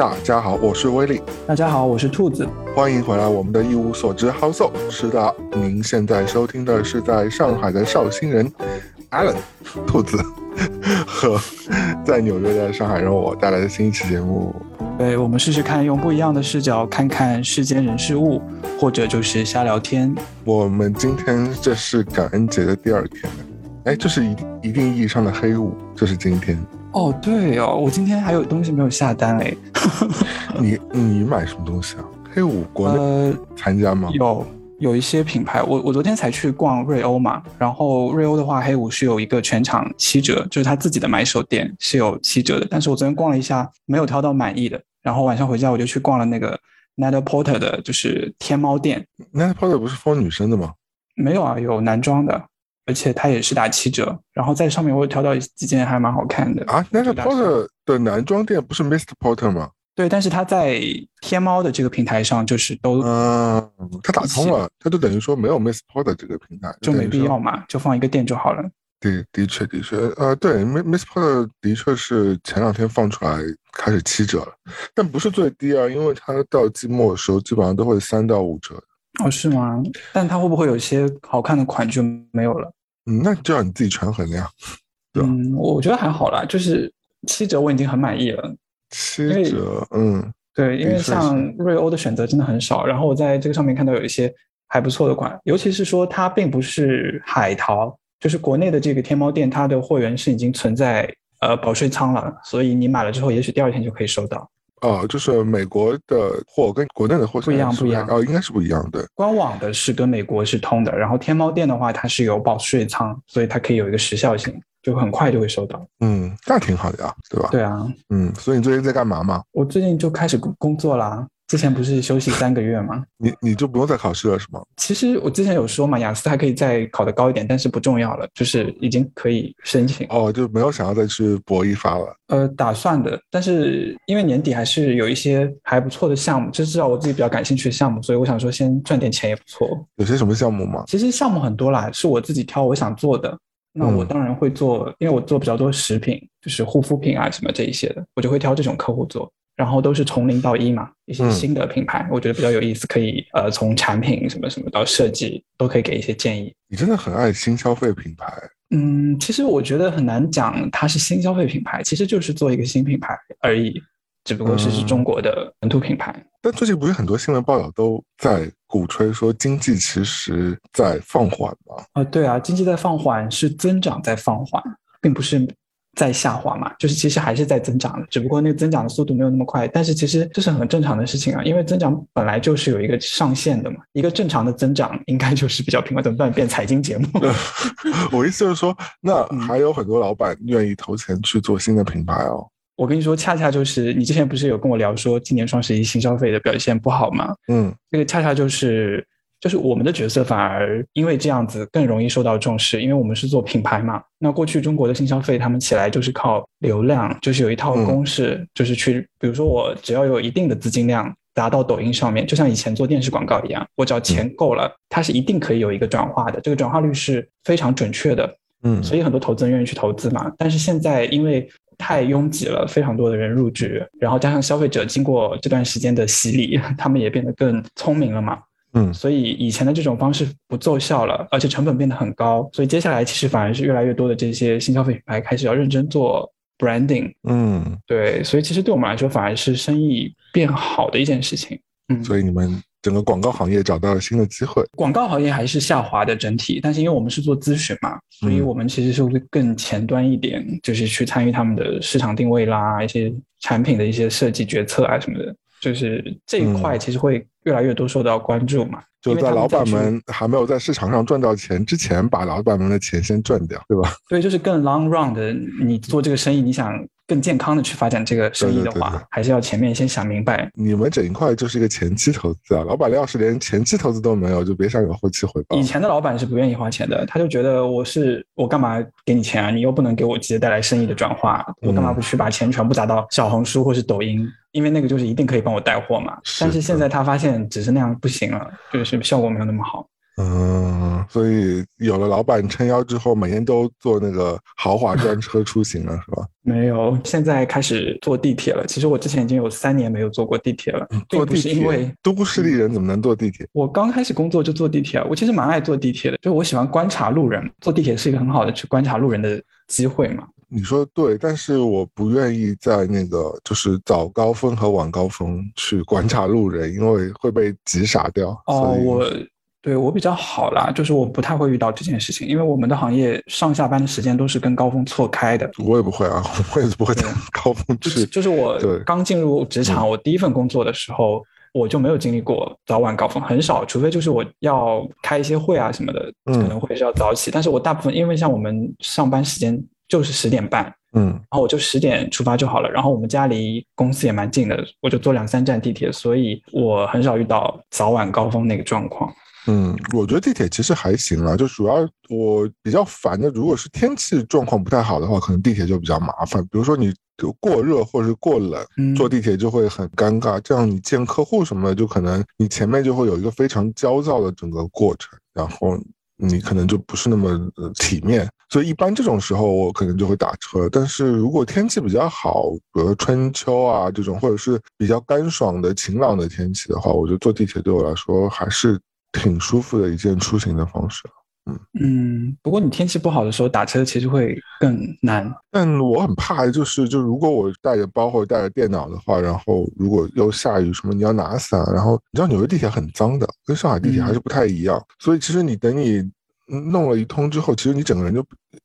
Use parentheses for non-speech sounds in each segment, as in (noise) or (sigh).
大家好，我是威利。大家好，我是兔子。欢迎回来，我们的一无所知 House。是的，您现在收听的是在上海的绍兴人 Allen 兔子和在纽约的上海人我带来的新一期节目。对，我们试试看用不一样的视角看看世间人事物，或者就是瞎聊天。我们今天这是感恩节的第二天，哎，这是一一定意义上的黑五，这是今天。哦，对哦，我今天还有东西没有下单哎。(laughs) 你你买什么东西啊？黑五国内参加吗？有有一些品牌，我我昨天才去逛瑞欧嘛，然后瑞欧的话，黑五是有一个全场七折，就是他自己的买手店是有七折的。但是我昨天逛了一下，没有挑到满意的，然后晚上回家我就去逛了那个 Net Porter 的，就是天猫店。Net Porter 不是封女生的吗？没有啊，有男装的。而且它也是打七折，然后在上面我有挑到几件还蛮好看的啊。那个 Porter 的男装店不是 Mr Porter 吗？对，但是他在天猫的这个平台上就是都嗯，他打通了，他就等于说没有 Mr Porter 这个平台，就没必要嘛，就放一个店就好了。的的确的确，呃，对，Miss Porter 的确是前两天放出来开始七折了，但不是最低啊，因为它到季末的时候基本上都会三到五折。哦，是吗？但它会不会有些好看的款就没有了？嗯，那就要你自己权衡了呀。嗯，我觉得还好啦，就是七折我已经很满意了。七折，嗯，对，因为像瑞欧的选择真的很少，然后我在这个上面看到有一些还不错的款，尤其是说它并不是海淘，就是国内的这个天猫店，它的货源是已经存在呃保税仓了，所以你买了之后，也许第二天就可以收到。哦，就是美国的货跟国内的货不一样，不一样哦，应该是不一样的。官网的是跟美国是通的，然后天猫店的话，它是有保税仓，所以它可以有一个时效性，就很快就会收到。嗯，那挺好的呀，对吧？对啊，嗯，所以你最近在干嘛嘛？我最近就开始工工作啦。之前不是休息三个月吗？(laughs) 你你就不用再考试了是吗？其实我之前有说嘛，雅思还可以再考得高一点，但是不重要了，就是已经可以申请哦，就没有想要再去搏一发了。呃，打算的，但是因为年底还是有一些还不错的项目，就是至少我自己比较感兴趣的项目，所以我想说先赚点钱也不错。有些什么项目吗？其实项目很多啦，是我自己挑我想做的。那我当然会做，因为我做比较多食品，就是护肤品啊什么这一些的，我就会挑这种客户做。然后都是从零到一嘛，一些新的品牌，我觉得比较有意思，可以呃从产品什么什么到设计都可以给一些建议。你真的很爱新消费品牌？嗯，其实我觉得很难讲它是新消费品牌，其实就是做一个新品牌而已，只不过是是中国的本土品牌。但最近不是很多新闻报道都在鼓吹说经济其实在放缓吗？啊，对啊，经济在放缓，是增长在放缓，并不是。在下滑嘛，就是其实还是在增长的，只不过那个增长的速度没有那么快。但是其实这是很正常的事情啊，因为增长本来就是有一个上限的嘛。一个正常的增长应该就是比较平稳。怎么办？变财经节目？(laughs) 我意思就是说，那还有很多老板愿意投钱去做新的品牌哦。我跟你说，恰恰就是你之前不是有跟我聊说今年双十一新消费的表现不好吗？嗯，这个恰恰就是。就是我们的角色反而因为这样子更容易受到重视，因为我们是做品牌嘛。那过去中国的新消费他们起来就是靠流量，就是有一套公式，就是去，比如说我只要有一定的资金量达到抖音上面，就像以前做电视广告一样，我只要钱够了，它是一定可以有一个转化的，这个转化率是非常准确的。嗯，所以很多投资人愿意去投资嘛。但是现在因为太拥挤了，非常多的人入局，然后加上消费者经过这段时间的洗礼，(laughs) 他们也变得更聪明了嘛。嗯，所以以前的这种方式不奏效了，而且成本变得很高，所以接下来其实反而是越来越多的这些新消费品牌开始要认真做 branding。嗯，对，所以其实对我们来说反而是生意变好的一件事情。嗯，所以你们整个广告行业找到了新的机会。广告行业还是下滑的整体，但是因为我们是做咨询嘛，所以我们其实是会更前端一点，就是去参与他们的市场定位啦，一些产品的一些设计决策啊什么的。就是这一块其实会越来越多受到关注嘛，就在老板们还没有在市场上赚到钱之前，把老板们的钱先赚掉，对吧？(laughs) 对，就是更 long run 的，你做这个生意，你想。更健康的去发展这个生意的话，还是要前面先想明白。你们整一块就是一个前期投资啊，老板要是连前期投资都没有，就别想有后期回报。以前的老板是不愿意花钱的，他就觉得我是我干嘛给你钱啊？你又不能给我直接带来生意的转化，我干嘛不去把钱全部砸到小红书或是抖音？因为那个就是一定可以帮我带货嘛。但是现在他发现只是那样不行了，就是效果没有那么好。嗯。嗯，所以有了老板撑腰之后，每天都坐那个豪华专车出行了，是吧？(laughs) 没有，现在开始坐地铁了。其实我之前已经有三年没有坐过地铁了。坐地铁，因为都市丽人怎么能坐地铁？我刚开始工作就坐地铁，我其实蛮爱坐地铁的，就我喜欢观察路人，坐地铁是一个很好的去观察路人的机会嘛。你说的对，但是我不愿意在那个就是早高峰和晚高峰去观察路人，因为会被挤傻掉。哦，我。对我比较好啦，就是我不太会遇到这件事情，因为我们的行业上下班的时间都是跟高峰错开的。我也不会啊，(laughs) 我也不会在高峰去。就是我刚进入职场，我第一份工作的时候，我就没有经历过早晚高峰，很少，除非就是我要开一些会啊什么的，可能会是要早起。但是我大部分因为像我们上班时间就是十点半，嗯，然后我就十点出发就好了。然后我们家离公司也蛮近的，我就坐两三站地铁，所以我很少遇到早晚高峰那个状况。嗯，我觉得地铁其实还行了，就主要我比较烦的，如果是天气状况不太好的话，可能地铁就比较麻烦。比如说你过热或者是过冷，坐地铁就会很尴尬。这样你见客户什么的，就可能你前面就会有一个非常焦躁的整个过程，然后你可能就不是那么体面。所以一般这种时候我可能就会打车。但是如果天气比较好，比如春秋啊这种，或者是比较干爽的晴朗的天气的话，我觉得坐地铁对我来说还是。挺舒服的一件出行的方式，嗯嗯。不过你天气不好的时候打车其实会更难。但我很怕，就是就如果我带着包或者带着电脑的话，然后如果又下雨什么，你要拿伞，然后你知道纽约地铁很脏的，跟上海地铁还是不太一样。所以其实你等你弄了一通之后，其实你整个人就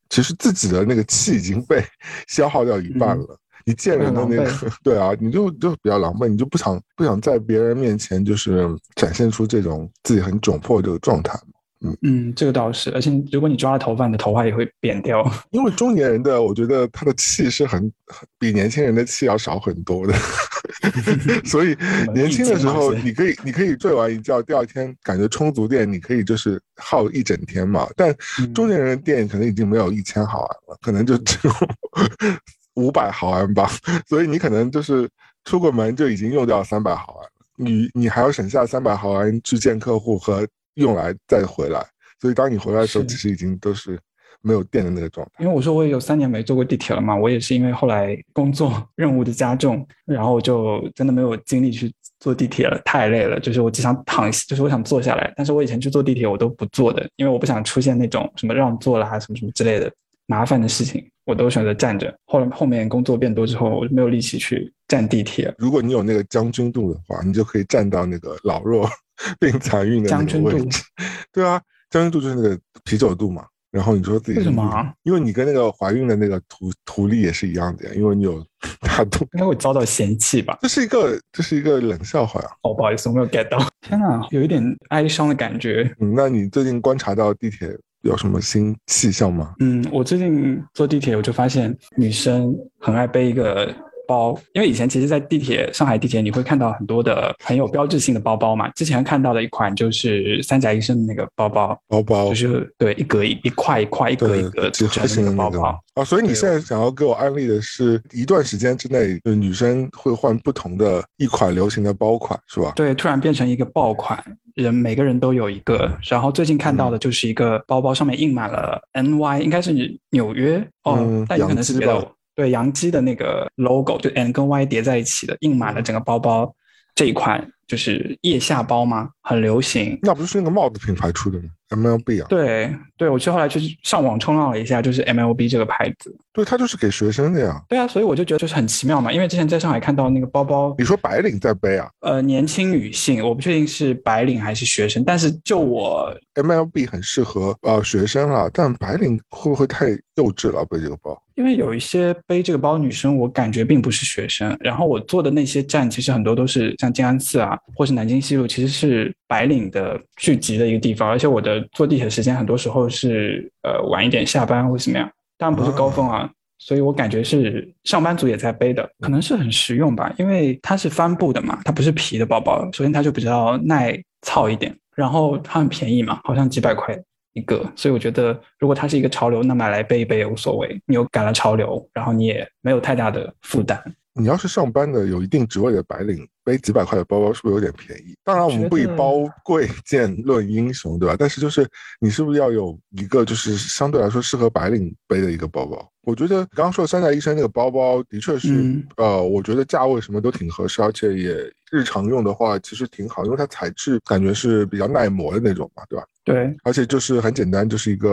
其实自己的那个气已经被 (laughs) 消耗掉一半了。你见人的那个，(laughs) 对啊，你就就比较狼狈，你就不想不想在别人面前就是展现出这种自己很窘迫这个状态嗯嗯，这个倒是，而且如果你抓了头发，你的头发也会扁掉。(laughs) 因为中年人的，我觉得他的气是很比年轻人的气要少很多的，(laughs) 所以年轻的时候你可以你可以睡完一觉，第二天感觉充足电，你可以就是耗一整天嘛。但中年人的电可能已经没有一千毫安了，可能就只有。五百毫安吧，(laughs) 所以你可能就是出个门就已经用掉三百毫安了，你你还要省下三百毫安去见客户和用来再回来，所以当你回来的时候，其实已经都是没有电的那个状态。因为我说我也有三年没坐过地铁了嘛，我也是因为后来工作 (laughs) 任务的加重，然后就真的没有精力去坐地铁了，太累了，就是我只想躺，就是我想坐下来。但是我以前去坐地铁我都不坐的，因为我不想出现那种什么让座了还什么什么之类的麻烦的事情。我都选择站着。后来后面工作变多之后，我就没有力气去站地铁。如果你有那个将军肚的话，你就可以站到那个老弱 (laughs) 病残孕的那个位置。对啊，将军肚就是那个啤酒肚嘛。然后你说自己为什么？因为你跟那个怀孕的那个图图例也是一样的呀。因为你有大肚，(laughs) 应该会遭到嫌弃吧？这是一个这是一个冷笑话呀。哦，不好意思，我没有 get 到。(laughs) 天哪，有一点哀伤的感觉。嗯，那你最近观察到地铁？有什么新气象吗？嗯，我最近坐地铁，我就发现女生很爱背一个。包，因为以前其实，在地铁上海地铁，你会看到很多的很有标志性的包包嘛。之前看到的一款就是三甲医生的那个包包，包包就是对一格一一块一块一格一格几何形的包包啊。所以你现在想要给我安利的是一段时间之内，女生会换不同的一款流行的包款，是吧？对，突然变成一个爆款，人每个人都有一个。然后最近看到的就是一个包包，上面印满了 NY，应该是纽约哦，但有可能是别的。对，杨基的那个 logo 就 N 跟 Y 叠在一起的，印满了整个包包。这一款就是腋下包吗？很流行。那不是那个帽子品牌出的吗？MLB 啊。对对，我去后来去上网冲浪了一下，就是 MLB 这个牌子。对，它就是给学生的呀。对啊，所以我就觉得就是很奇妙嘛。因为之前在上海看到那个包包，你说白领在背啊？呃，年轻女性，我不确定是白领还是学生，但是就我 MLB 很适合呃学生啊，但白领会不会太幼稚了背这个包？因为有一些背这个包女生，我感觉并不是学生。然后我坐的那些站，其实很多都是像静安寺啊，或是南京西路，其实是白领的聚集的一个地方。而且我的坐地铁时间很多时候是呃晚一点下班或怎么样，当然不是高峰啊。所以我感觉是上班族也在背的，可能是很实用吧，因为它是帆布的嘛，它不是皮的包包。首先它就比较耐操一点，然后它很便宜嘛，好像几百块。一个，所以我觉得，如果它是一个潮流，那买来背一背也无所谓。你又赶了潮流，然后你也没有太大的负担。你要是上班的有一定职位的白领，背几百块的包包是不是有点便宜？当然，我们不以包贵贱论英雄，对吧？(laughs) 但是就是你是不是要有一个就是相对来说适合白领背的一个包包？我觉得刚刚说的三宅一生那个包包的确是，呃，我觉得价位什么都挺合适，而且也日常用的话其实挺好，因为它材质感觉是比较耐磨的那种嘛，对吧？对，而且就是很简单，就是一个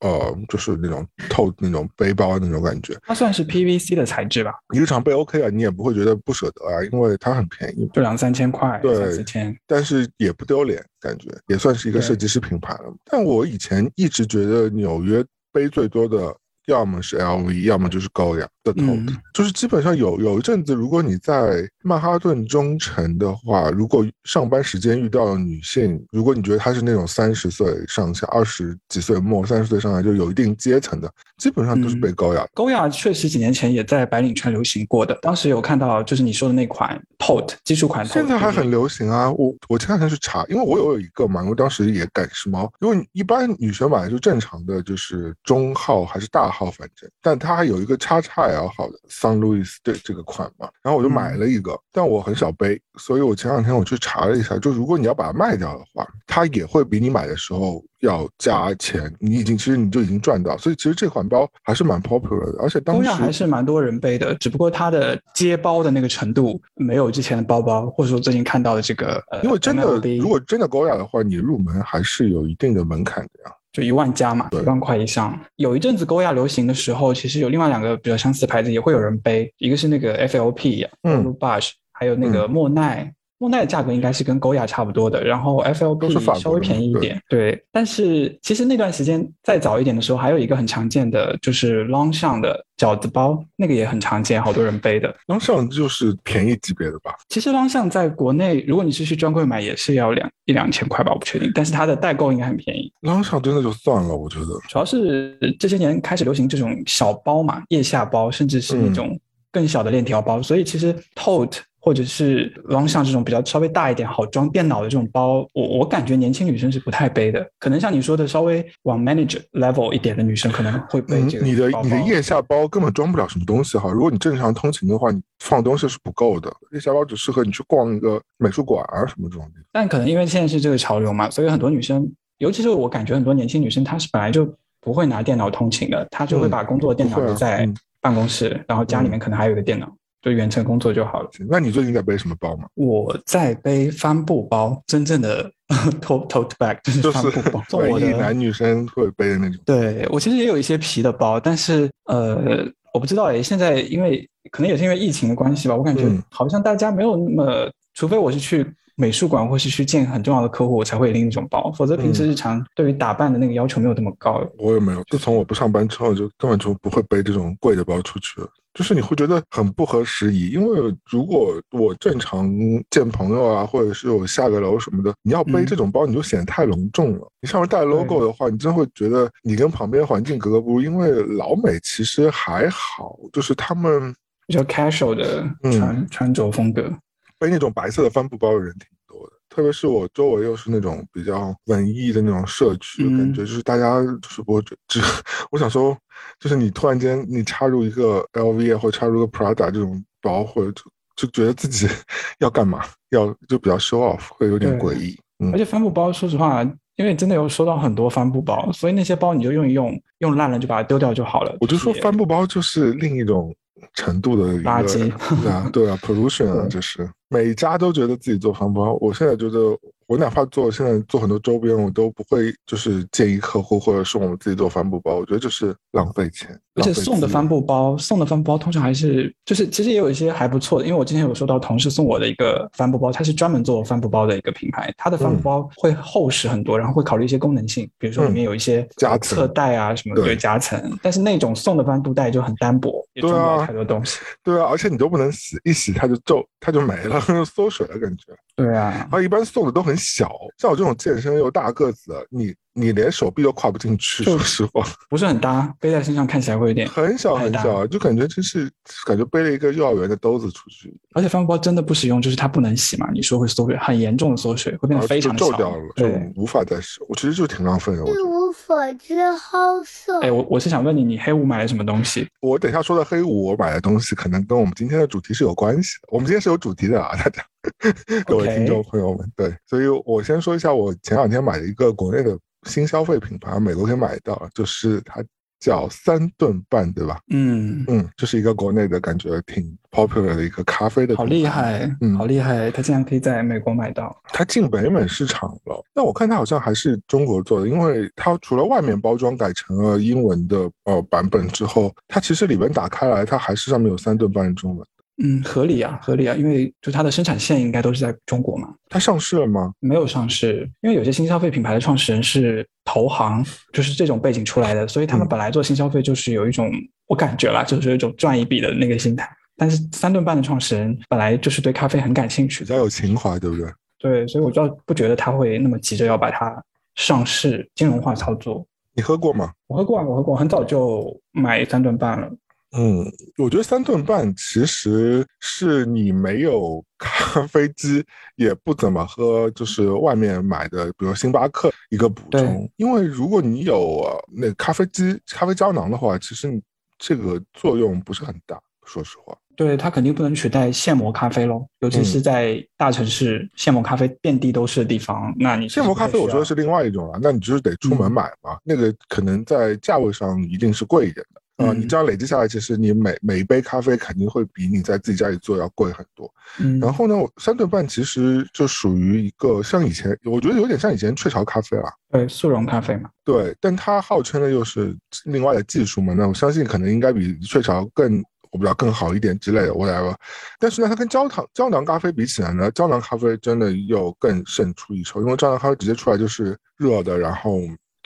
呃，就是那种透那种背包那种感觉。它算是 PVC 的材质吧？你日常背 OK 啊，你也不会觉得不舍得啊，因为它很便宜，就两三千块，对，四千，但是也不丢脸，感觉也算是一个设计师品牌了。但我以前一直觉得纽约背最多的。要么是 LV，要么就是高雅的 Tote，就是基本上有有一阵子，如果你在曼哈顿中城的话，如果上班时间遇到女性，如果你觉得她是那种三十岁上下、二十几岁末、三十岁上下就有一定阶层的，基本上都是被高雅。高雅确实几年前也在白领圈流行过的，当时有看到就是你说的那款 Tote 基础款，现在还很流行啊。我我前两天去查，因为我有一个嘛，我当时也赶时髦。因为一般女生买就正常的就是中号还是大号。号反正，但它还有一个叉叉 L 号的 San Luis 这这个款嘛，然后我就买了一个，但我很少背，所以我前两天我去查了一下，就如果你要把它卖掉的话，它也会比你买的时候要加钱，你已经其实你就已经赚到，所以其实这款包还是蛮 popular 的，而且当时还是蛮多人背的，只不过它的接包的那个程度没有之前的包包，或者说最近看到的这个，因为真的如果真的高雅的话，你入门还是有一定的门槛的呀。就一万加嘛，一万块以上。有一阵子高亚流行的时候，其实有另外两个比较相似的牌子也会有人背，一个是那个 FLP，嗯 b u s h 还有那个莫奈。莫奈的价格应该是跟高雅差不多的，然后 FLP 稍微便宜一点。对，但是其实那段时间再早一点的时候，还有一个很常见的就是 Longchamp 的饺子包，那个也很常见，好多人背的。Longchamp 就是便宜级别的吧？其实 Longchamp 在国内，如果你是去专柜买，也是要两一两千块吧，我不确定。但是它的代购应该很便宜。Longchamp 真的就算了，我觉得。主要是这些年开始流行这种小包嘛，腋下包，甚至是那种更小的链条包，所以其实 Tote。或者是往像这种比较稍微大一点、好装电脑的这种包，我我感觉年轻女生是不太背的。可能像你说的，稍微往 manager level 一点的女生可能会背这个。你的你的腋下包根本装不了什么东西哈。如果你正常通勤的话，你放东西是不够的。腋下包只适合你去逛一个美术馆啊什么这种地方。但可能因为现在是这个潮流嘛，所以很多女生，尤其是我感觉很多年轻女生，她是本来就不会拿电脑通勤的，她就会把工作电脑留在办公室，然后家里面可能还有一个电脑。就远程工作就好了。那你最近在背什么包吗？我在背帆布包，真正的 (laughs) tote tote bag 就是帆布包，(laughs) 唯一男女生会背的那种。对我其实也有一些皮的包，但是呃，我不知道哎，现在因为可能也是因为疫情的关系吧，我感觉好像大家没有那么，除非我是去。美术馆或是去见很重要的客户，我才会拎那种包，否则平时日常对于打扮的那个要求没有那么高。我也没有，自从我不上班之后，就根本就不会背这种贵的包出去了。就是你会觉得很不合时宜，因为如果我正常见朋友啊，或者是我下个楼什么的，你要背这种包，你就显得太隆重了。你上面带 logo 的话，你真会觉得你跟旁边环境格格不入。因为老美其实还好，就是他们比较 casual 的穿穿着风格。背那种白色的帆布包的人挺多的，特别是我周围又是那种比较文艺的那种社区，感觉就是大家就是我只 (laughs) 我想说，就是你突然间你插入一个 LV 或者插入个 Prada 这种包，或者就就觉得自己 (laughs) 要干嘛，要就比较 show off，会有点诡异。而且帆布包，说实话，因为真的有收到很多帆布包，所以那些包你就用一用，用烂了就把它丢掉就好了。我就说帆布包就是另一种。程度的垃圾，对啊，对啊，(laughs) pollution 啊，就是每家都觉得自己做帆布包。我现在觉得，我哪怕做现在做很多周边，我都不会就是建议客户或者送我们自己做帆布包。我觉得就是浪费钱。而且送的帆布包，送的帆布包通常还是就是其实也有一些还不错的，因为我之前有收到同事送我的一个帆布包，它是专门做帆布包的一个品牌，它的帆布包会厚实很多，然后会考虑一些功能性，比如说里面有一些夹侧带啊什么对夹层，但是那种送的帆布袋就很单薄，也装不了太多东西。对啊，而且你都不能洗，一洗它就皱，它就没了，(laughs) 缩水了感觉。对啊，他一般送的都很小，像我这种健身又大个子，你你连手臂都跨不进去，说实话，不是很搭，背在身上看起来会有点很小很小，就感觉真是感觉背了一个幼儿园的兜子出去，而且帆布包真的不实用，就是它不能洗嘛，你说会缩水，很严重的缩水，会变得非常小就皱掉了，就对，无法再使。我其实就挺浪费的。一无所知好色。哎，我我是想问你，你黑五买了什么东西？我等一下说的黑五，我买的东西可能跟我们今天的主题是有关系的。我们今天是有主题的啊，大家 (laughs) 各位听众朋友们，对，所以我先说一下，我前两天买的一个国内的新消费品牌，美国可以买到，就是它叫三顿半，对吧？嗯，嗯，这是一个国内的感觉挺 popular 的一个咖啡的，好厉！害，嗯好厉害，它竟然可以在美国买到。它进北美市场了，但我看它好像还是中国做的，因为它除了外面包装改成了英文的呃版本之后，它其实里面打开来，它还是上面有三顿半中文。嗯，合理啊，合理啊，因为就它的生产线应该都是在中国嘛，它上市了吗？没有上市。因为有些新消费品牌的创始人是投行，就是这种背景出来的，所以他们嗯本来做新消费就是有一种，我感觉啦，就是有一种赚一笔的那个心态。但是三顿半的创始人本来就是对咖啡很感兴趣，比较有情怀，对不对？对，所以我就不觉得他会那么急着要把它上市金融化操作。你喝过吗？我喝过啊，我喝过，很早就买三顿半了。嗯，我觉得三顿半其实是你没有 (laughs) 咖啡机，也不怎么喝，就是外面买的，比如星巴克一个补充。因为如果你有呃那咖啡机、咖啡胶囊的话，其实你这个作用不是很大，说实话。对，它肯定不能取代现磨咖啡喽，尤其嗯是在大城市，现磨咖啡遍地都是的地方，那你现磨咖啡我觉得是是另外一种了，那你就是得出门嗯买嘛，那个可能在价位上一定是贵一点的。啊、嗯你这样累积下来，其实你每每一杯咖啡肯定会比你在自己家里做要贵很多。嗯，然后呢，三顿半其实就属于一个像以前，我觉得有点像以前雀巢咖啡啦。对速溶咖啡嘛，对，但它号称的又是另外的技术嘛，那我相信可能应该比雀巢更，我不知道更好一点之类的，whatever。但是呢，它跟焦糖胶囊咖啡比起来呢，胶囊咖啡真的又更胜出一筹，因为胶囊咖啡直接出来就是热的，然后。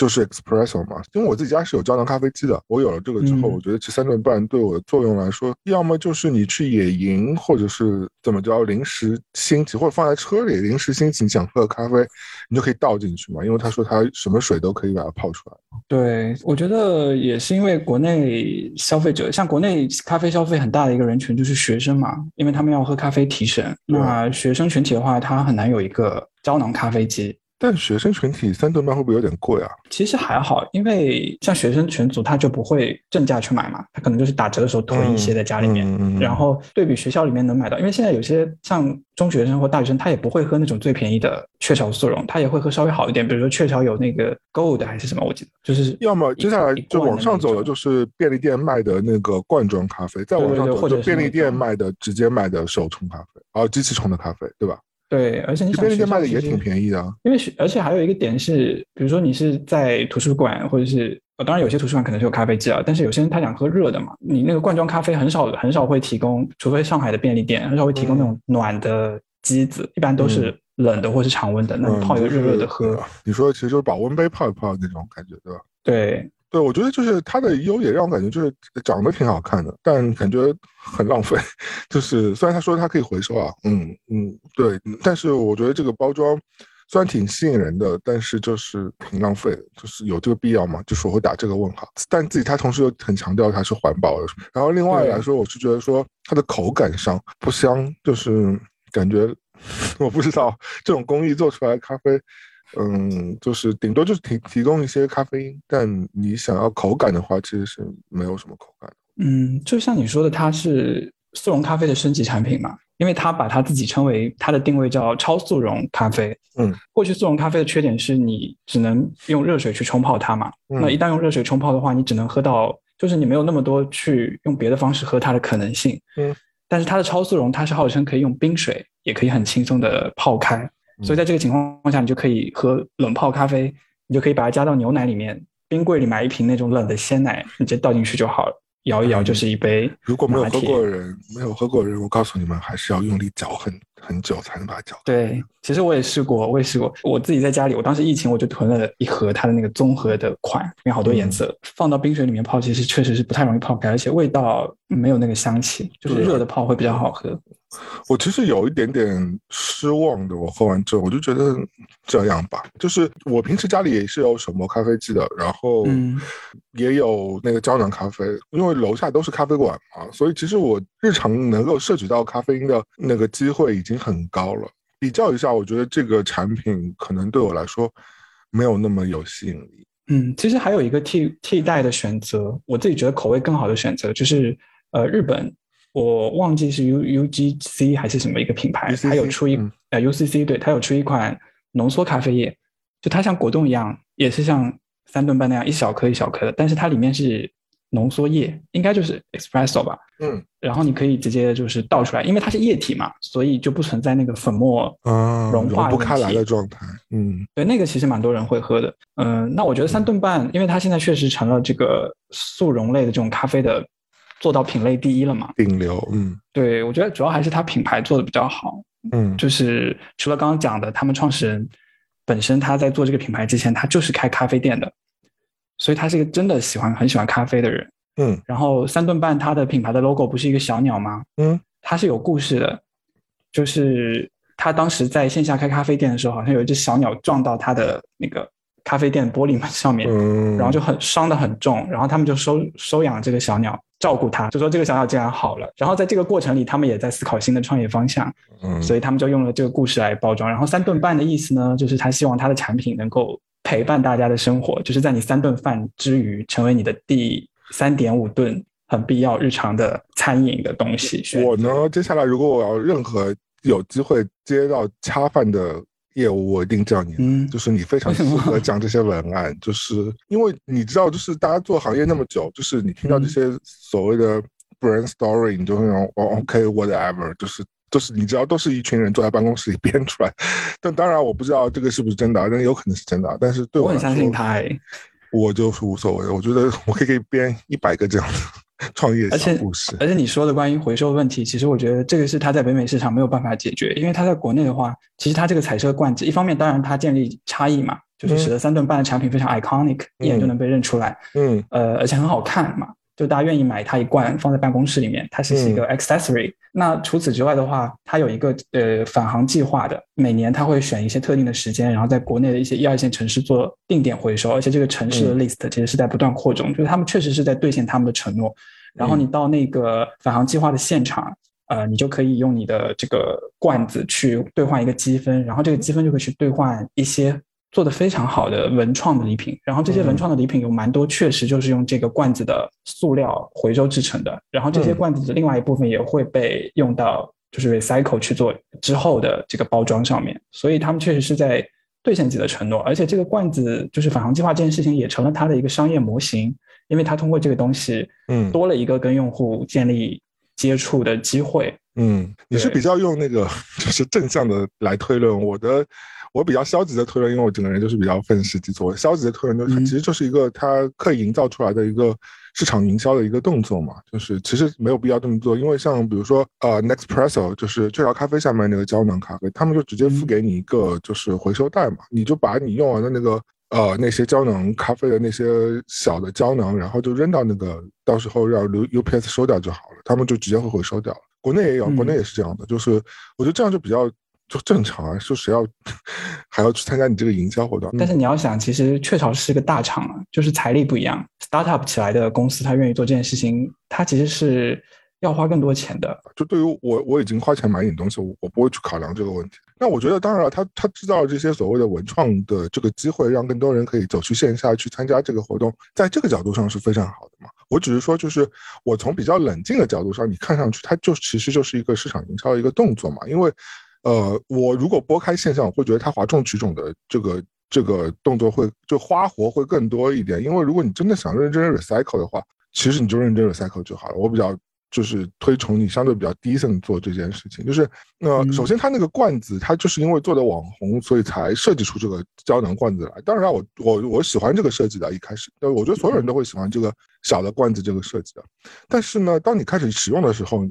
就是 espresso 嘛，因为我自己家是有胶囊咖啡机的，我有了这个之后，嗯我觉得这三顿半对我的作用来说，要么就是你去野营，或者是怎么着临时兴起，或者放在车里临时兴起，你想喝咖啡，你就可以倒进去嘛，因为他说他什么水都可以把它泡出来。对，我觉得也是因为国内消费者，像国内咖啡消费很大的一个人群就是学生嘛，因为他们要喝咖啡提神。那学生群体的话，他很难有一个胶囊咖啡机。但学生群体三顿半会不会有点贵啊？其实还好，因为像学生群组，他就不会正价去买嘛，他可能就是打折的时候囤一些在家里面，嗯嗯嗯然后对比学校里面能买到，因为现在有些像中学生或大学生，他也不会喝那种最便宜的雀巢速溶，他也会喝稍微好一点，比如说雀巢有那个 Gold 还是什么，我记得就是要么接下来就往上走的，就是便利店卖的那个罐装咖啡，再往上或者走就便利店卖的直接卖的手冲咖啡，哦，机器冲的咖啡，对吧？对，而且你想便利店卖的也挺。便宜的啊。因为学，而且还有一个点是，比如说你是在图书馆，或者是呃，当然有些图书馆可能是有咖啡机啊，但是有些人他想喝热的嘛，你那个罐装咖啡很少很少会提供，除非上海的便利店很少会提供那种暖的机子，一般都是冷的或是常温的，那你泡一个热热的喝，嗯就是你说的其实就是保温杯泡一泡那种感觉，对吧？对，对，我觉得就是它的优点让我感觉就是长得挺好看的，但感觉很浪费。(laughs) 就是虽然他说它可以回收啊，嗯嗯，对，但是我觉得这个包装虽然挺吸引人的，但是就是挺浪费的，就是有这个必要吗？就是我会打这个问号。但自己他同时又很强调它是环保的，然后另外来说，我是觉得说它的口感上不香，就是感觉 (laughs) 我不知道这种工艺做出来的咖啡。嗯，就是顶多就是提提供一些咖啡因，但你想要口感的话，其实是没有什么口感的。嗯，就像你说的，它是速溶咖啡的升级产品嘛，因为它把它自己称为它的定位叫超速溶咖啡。嗯，过去速溶咖啡的缺点是你只能用热水去冲泡它嘛，嗯那一旦用热水冲泡的话，你只能喝到，就是你没有那么多去用别的方式喝它的可能性。嗯，但是它的超速溶，它是号称可以用冰水也可以很轻松的泡开，嗯所以在这个情况下，你就可以喝冷泡咖啡，你就可以把它加到牛奶里面，冰柜里买一瓶那种冷的鲜奶，你直接倒进去就好了，摇一摇就是一杯嗯如果没有喝过的人，没有喝过的人，我告诉你们，还是要用力搅很很久才能把它搅。对，其实我也试过，我也试过。我自己在家里，我当时疫情我就囤了一盒它的那个综合的款，里面好多颜嗯色，放到冰水里面泡，其实确实是不太容易泡开，而且味道没有那个香气，就是热的泡会比较好喝。我其实有一点点失望的，我喝完之后我就觉得这样吧，就是我平时家里也是有手磨咖啡机的，然后嗯也有那个胶囊咖啡，因为楼下都是咖啡馆嘛，所以其实我日常能够摄取到咖啡因的那个机会已经很高了。比较一下，我觉得这个产品可能对我来说没有那么有吸引力。嗯，其实还有一个替替代的选择，我自己觉得口味更好的选择就是呃日本。我忘记是 U U G C 还是什么一个品牌，它有出一呃 U C C 对，它有出一款浓缩咖啡液，就它像果冻一样，也是像三顿半那样一小颗一小颗的，但是它里面是浓缩液，应该就是 espresso 吧，嗯，然后你可以直接就是倒出来，因为它是液体嘛，所以就不存在那个粉末融化不开来的状态，嗯，对，那个其实蛮多人会喝的，嗯，那我觉得三顿半，因为它现在确实成了这个速溶类的这种咖啡的。做到品类第一了嘛？顶流，嗯，对，我觉得主要还是它品牌做的比较好，嗯，就是除了刚刚讲的，他们创始人本身他在做这个品牌之前，他就是开咖啡店的，所以他是一个真的喜欢很喜欢咖啡的人，嗯。然后三顿半它的品牌的 logo 不是一个小鸟吗？嗯，它是有故事的，就是他当时在线下开咖啡店的时候，好像有一只小鸟撞到他的那个。咖啡店玻璃门上面，然后就很伤的很重，然后他们就收收养这个小鸟，照顾它，就说这个小鸟竟然好了。然后在这个过程里，他们也在思考新的创业方向，所以他们就用了这个故事来包装。然后三顿半的意思呢，就是他希望他的产品能够陪伴大家的生活，就是在你三顿饭之余，成为你的第三点五顿很必要日常的餐饮的东西。我呢，接下来如果我要任何有机会接到恰饭的。业务我一定叫你，就是你非常适合讲这些文案，就是因为你知道，就是大家做行业那么久，就是你听到这些所谓的 brand story，你就会用哦，OK whatever，就是就是你知道，都是一群人坐在办公室里编出来。但当然我不知道这个是不是真的，但有可能是真的。但是对我很相信他，我就是无所谓，我觉得我可以编一百个这样的。(laughs) 创业小故事，而且你说的关于回收问题，其实我觉得这个是他在北美市场没有办法解决，因为他在国内的话，其实他这个彩色罐子，一方面当然它建立差异嘛，就是使得三顿半的产品非常 iconic，一眼就能被认出来，嗯，呃，而且很好看嘛，就大家愿意买它一罐放在办公室里面，它是一个 accessory。那除此之外的话，它有一个呃返航计划的，每年它会选一些特定的时间，然后在国内的一些一二线城市做定点回收，而且这个城市的 list 其实是在不断扩充，就是他们确实是在兑现他们的承诺。然后你到那个返航计划的现场，呃，你就可以用你的这个罐子去兑换一个积分，然后这个积分就可以去兑换一些做的非常好的文创的礼品。然后这些文创的礼品有蛮多，确实就是用这个罐子的塑料回收制成的。然后这些罐子的另外一部分也会被用到就是 recycle 去做之后的这个包装上面。所以他们确实是在兑现自己的承诺，而且这个罐子就是返航计划这件事情也成了它的一个商业模型。因为他通过这个东西，嗯，多了一个跟用户建立接触的机会。嗯，你是比较用那个 (laughs) 就是正向的来推论，我的我比较消极的推论，因为我整个人就是比较愤世嫉俗。消极的推论就是，其实就是一个他刻意营造出来的一个市场营销的一个动作嘛，就是其实没有必要这么做，因为像比如说呃，Nextpresso 就是雀巢咖啡下面那个胶囊咖啡，他们就直接付给你一个就是回收袋嘛，你就把你用完的那个。呃，那些胶囊咖啡的那些小的胶囊，然后就扔到那个，到时候让 U U P S 收掉就好了，他们就直接会回收掉了。国内也有，国内也是这样的，就是我觉得这样就比较就正常啊，就谁要 (laughs) 还要去参加你这个营销活动？但是你要想，其实雀巢是个大厂啊，就是财力不一样，startup 起来的公司，他愿意做这件事情，他其实是。要花更多钱的，就对于我，我已经花钱买你东西，我我不会去考量这个问题。那我觉得，当然了，他他制造了这些所谓的文创的这个机会，让更多人可以走去线下去参加这个活动，在这个角度上是非常好的嘛。我只是说，就是我从比较冷静的角度上，你看上去它就其实就是一个市场营销的一个动作嘛。因为，呃，我如果拨开现象，我会觉得它哗众取宠的这个这个动作会就花活会更多一点。因为如果你真的想认真 recycle 的话，其实你就认真 recycle 就好了。我比较。就是推崇你相对比较 decent 做这件事情，就是那首先它那个罐子，它就是因为做的网红，所以才设计出这个胶囊罐子来。当然，我我我喜欢这个设计的，一开始，对，我觉得所有人都会喜欢这个小的罐子这个设计的。但是呢，当你开始使用的时候，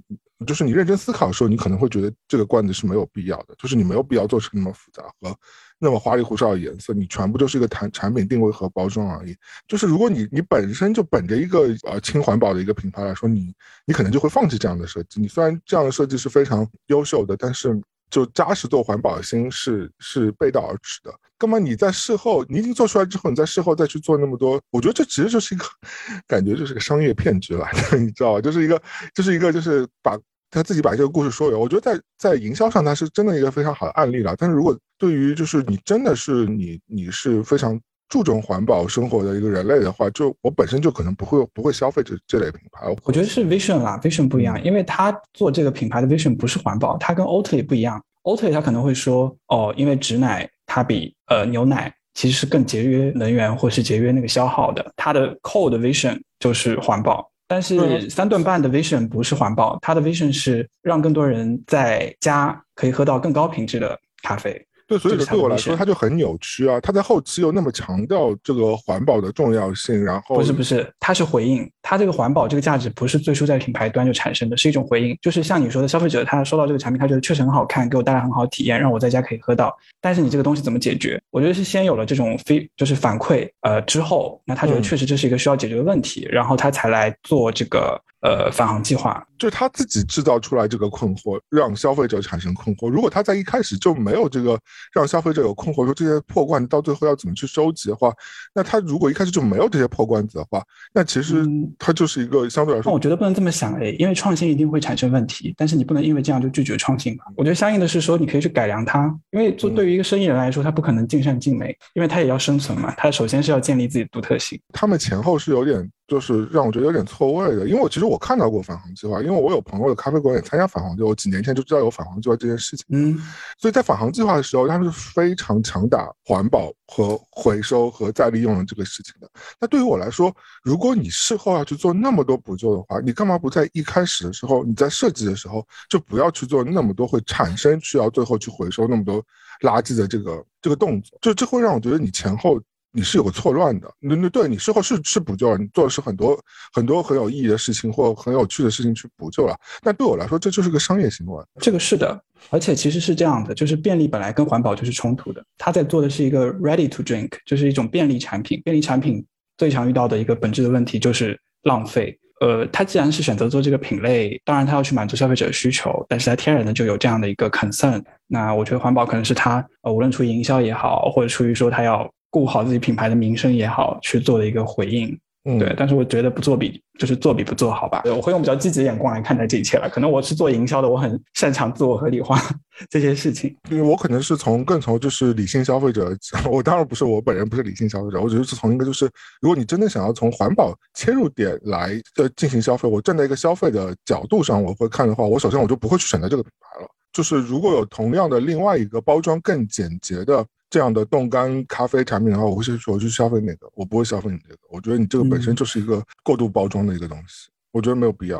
就是你认真思考的时候，你可能会觉得这个罐子是没有必要的，就是你没有必要做成那么复杂和那么花里胡哨的颜色，你全部就是一个产产品定位和包装而已。就是如果你你本身就本着一个呃轻环保的一个品牌来说，你你可能就会放弃这样的设计。你虽然这样的设计是非常优秀的，但是就扎实做环保心是是背道而驰的。那么你在事后你已经做出来之后，你在事后再去做那么多，我觉得这其实就是一个 (laughs) 感觉就是个商业骗局来的，(laughs) 你知道吧？就是一个就是一个就是把。他自己把这个故事说有，我觉得在在营销上，他是真的一个非常好的案例了。但是如果对于就是你真的是你你是非常注重环保生活的一个人类的话，就我本身就可能不会不会消费这这类品牌。我觉得是 vision 啦，vision 不一样，因为他做这个品牌的 vision 不是环保，他跟 Oatly 不一样。Oatly 他可能会说，哦，因为直奶它比呃牛奶其实是更节约能源或是节约那个消耗的，它的 core vision 就是环保。但是三顿半的 vision 不是环保，它的 vision 是让更多人在家可以喝到更高品质的咖啡。对，所以对我来说，它就很扭曲啊！它在后期又那么强调这个环保的重要性，然后不是不是，它是回应，它这个环保这个价值不是最初在品牌端就产生的，是一种回应，就是像你说的，消费者他收到这个产品，他觉得确实很好看，给我带来很好体验，让我在家可以喝到。但是你这个东西怎么解决？我觉得是先有了这种非就是反馈，呃之后，那他觉得确实这是一个需要解决的问题，然后他才来做这个。呃，返航计划就是他自己制造出来这个困惑，让消费者产生困惑。如果他在一开始就没有这个让消费者有困惑，说这些破罐子到最后要怎么去收集的话，那他如果一开始就没有这些破罐子的话，那其实他就是一个相对来说，我觉得不能这么想诶，因为创新一定会产生问题，但是你不能因为这样就拒绝创新吧。我觉得相应的是说，你可以去改良它，因为做对于一个生意人来说，他不可能尽善尽美，因为他也要生存嘛，他首先是要建立自己的独特性。他们前后是有点。就是让我觉得有点错位的，因为我其实我看到过返航计划，因为我有朋友的咖啡馆也参加返航计划，我几年前就知道有返航计划这件事情。嗯，所以在返航计划的时候，他们是非常强打环保和回收和再利用的这个事情的。那对于我来说，如果你事后要去做那么多补救的话，你干嘛不在一开始的时候，你在设计的时候就不要去做那么多会产生需要最后去回收那么多垃圾的这个这个动作？就这会让我觉得你前后。你是有个错乱的，那那对你事后是是补救了，你做的是很多很多很有意义的事情或很有趣的事情去补救了。但对我来说，这就是个商业行为。这个是的，而且其实是这样的，就是便利本来跟环保就是冲突的。他在做的是一个 ready to drink，就是一种便利产品。便利产品最常遇到的一个本质的问题就是浪费。呃，他既然是选择做这个品类，当然他要去满足消费者的需求，但是他天然的就有这样的一个 concern。那我觉得环保可能是他呃，无论出于营销也好，或者出于说他要。顾好自己品牌的名声也好，去做的一个回应，嗯，对。但是我觉得不做比就是做比不做好吧。我会用比较积极的眼光来看待这一切了。可能我是做营销的，我很擅长自我合理化 (laughs) 这些事情。因为我可能是从更从就是理性消费者，(laughs) 我当然不是我本人不是理性消费者，我只是从一个就是如果你真的想要从环保切入点来呃进行消费，我站在一个消费的角度上我会看的话，我首先我就不会去选择这个品牌了。就是如果有同样的另外一个包装更简洁的。这样的冻干咖啡产品的话，我会说我去消费哪个，我不会消费你这个。我觉得你这个本身就是一个过度包装的一个东西，我觉得没有必要。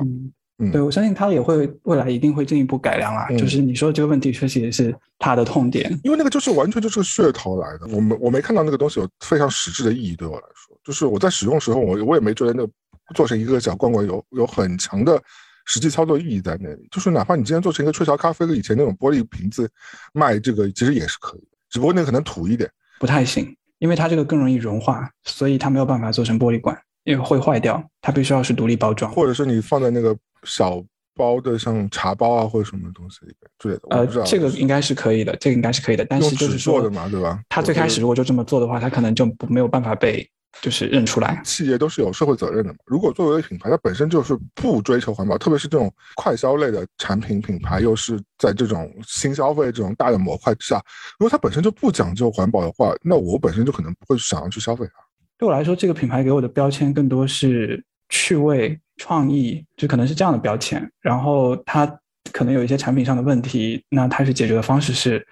嗯，对我相信他也会未来一定会进一步改良啦。就是你说这个问题确实也是他的痛点，因为那个就是完全就是个噱头来的。我没我没看到那个东西有非常实质的意义对我来说，就是我在使用时候，我我也没觉得那做成一个小罐罐有有很强的实际操作意义在那里。就是哪怕你今天做成一个雀巢咖啡跟以前那种玻璃瓶子卖这个，其实也是可以。只不过那个可能土一点，不太行，因为它这个更容易融化，所以它没有办法做成玻璃管，因为会坏掉。它必须要是独立包装，或者是你放在那个小包的，像茶包啊或者什么东西里边之类的。呃，这个应该是可以的，这个应该是可以的。但是就是说的嘛，对吧？它最开始如果就这么做的话，它可能就不没有办法被。就是认出来，企业都是有社会责任的嘛。如果作为品牌，它本身就是不追求环保，特别是这种快消类的产品品牌，又是在这种新消费这种大的模块之下，如果它本身就不讲究环保的话，那我本身就可能不会想要去消费它。对我来说，这个品牌给我的标签更多是趣味、创意，就可能是这样的标签。然后它可能有一些产品上的问题，那它是解决的方式是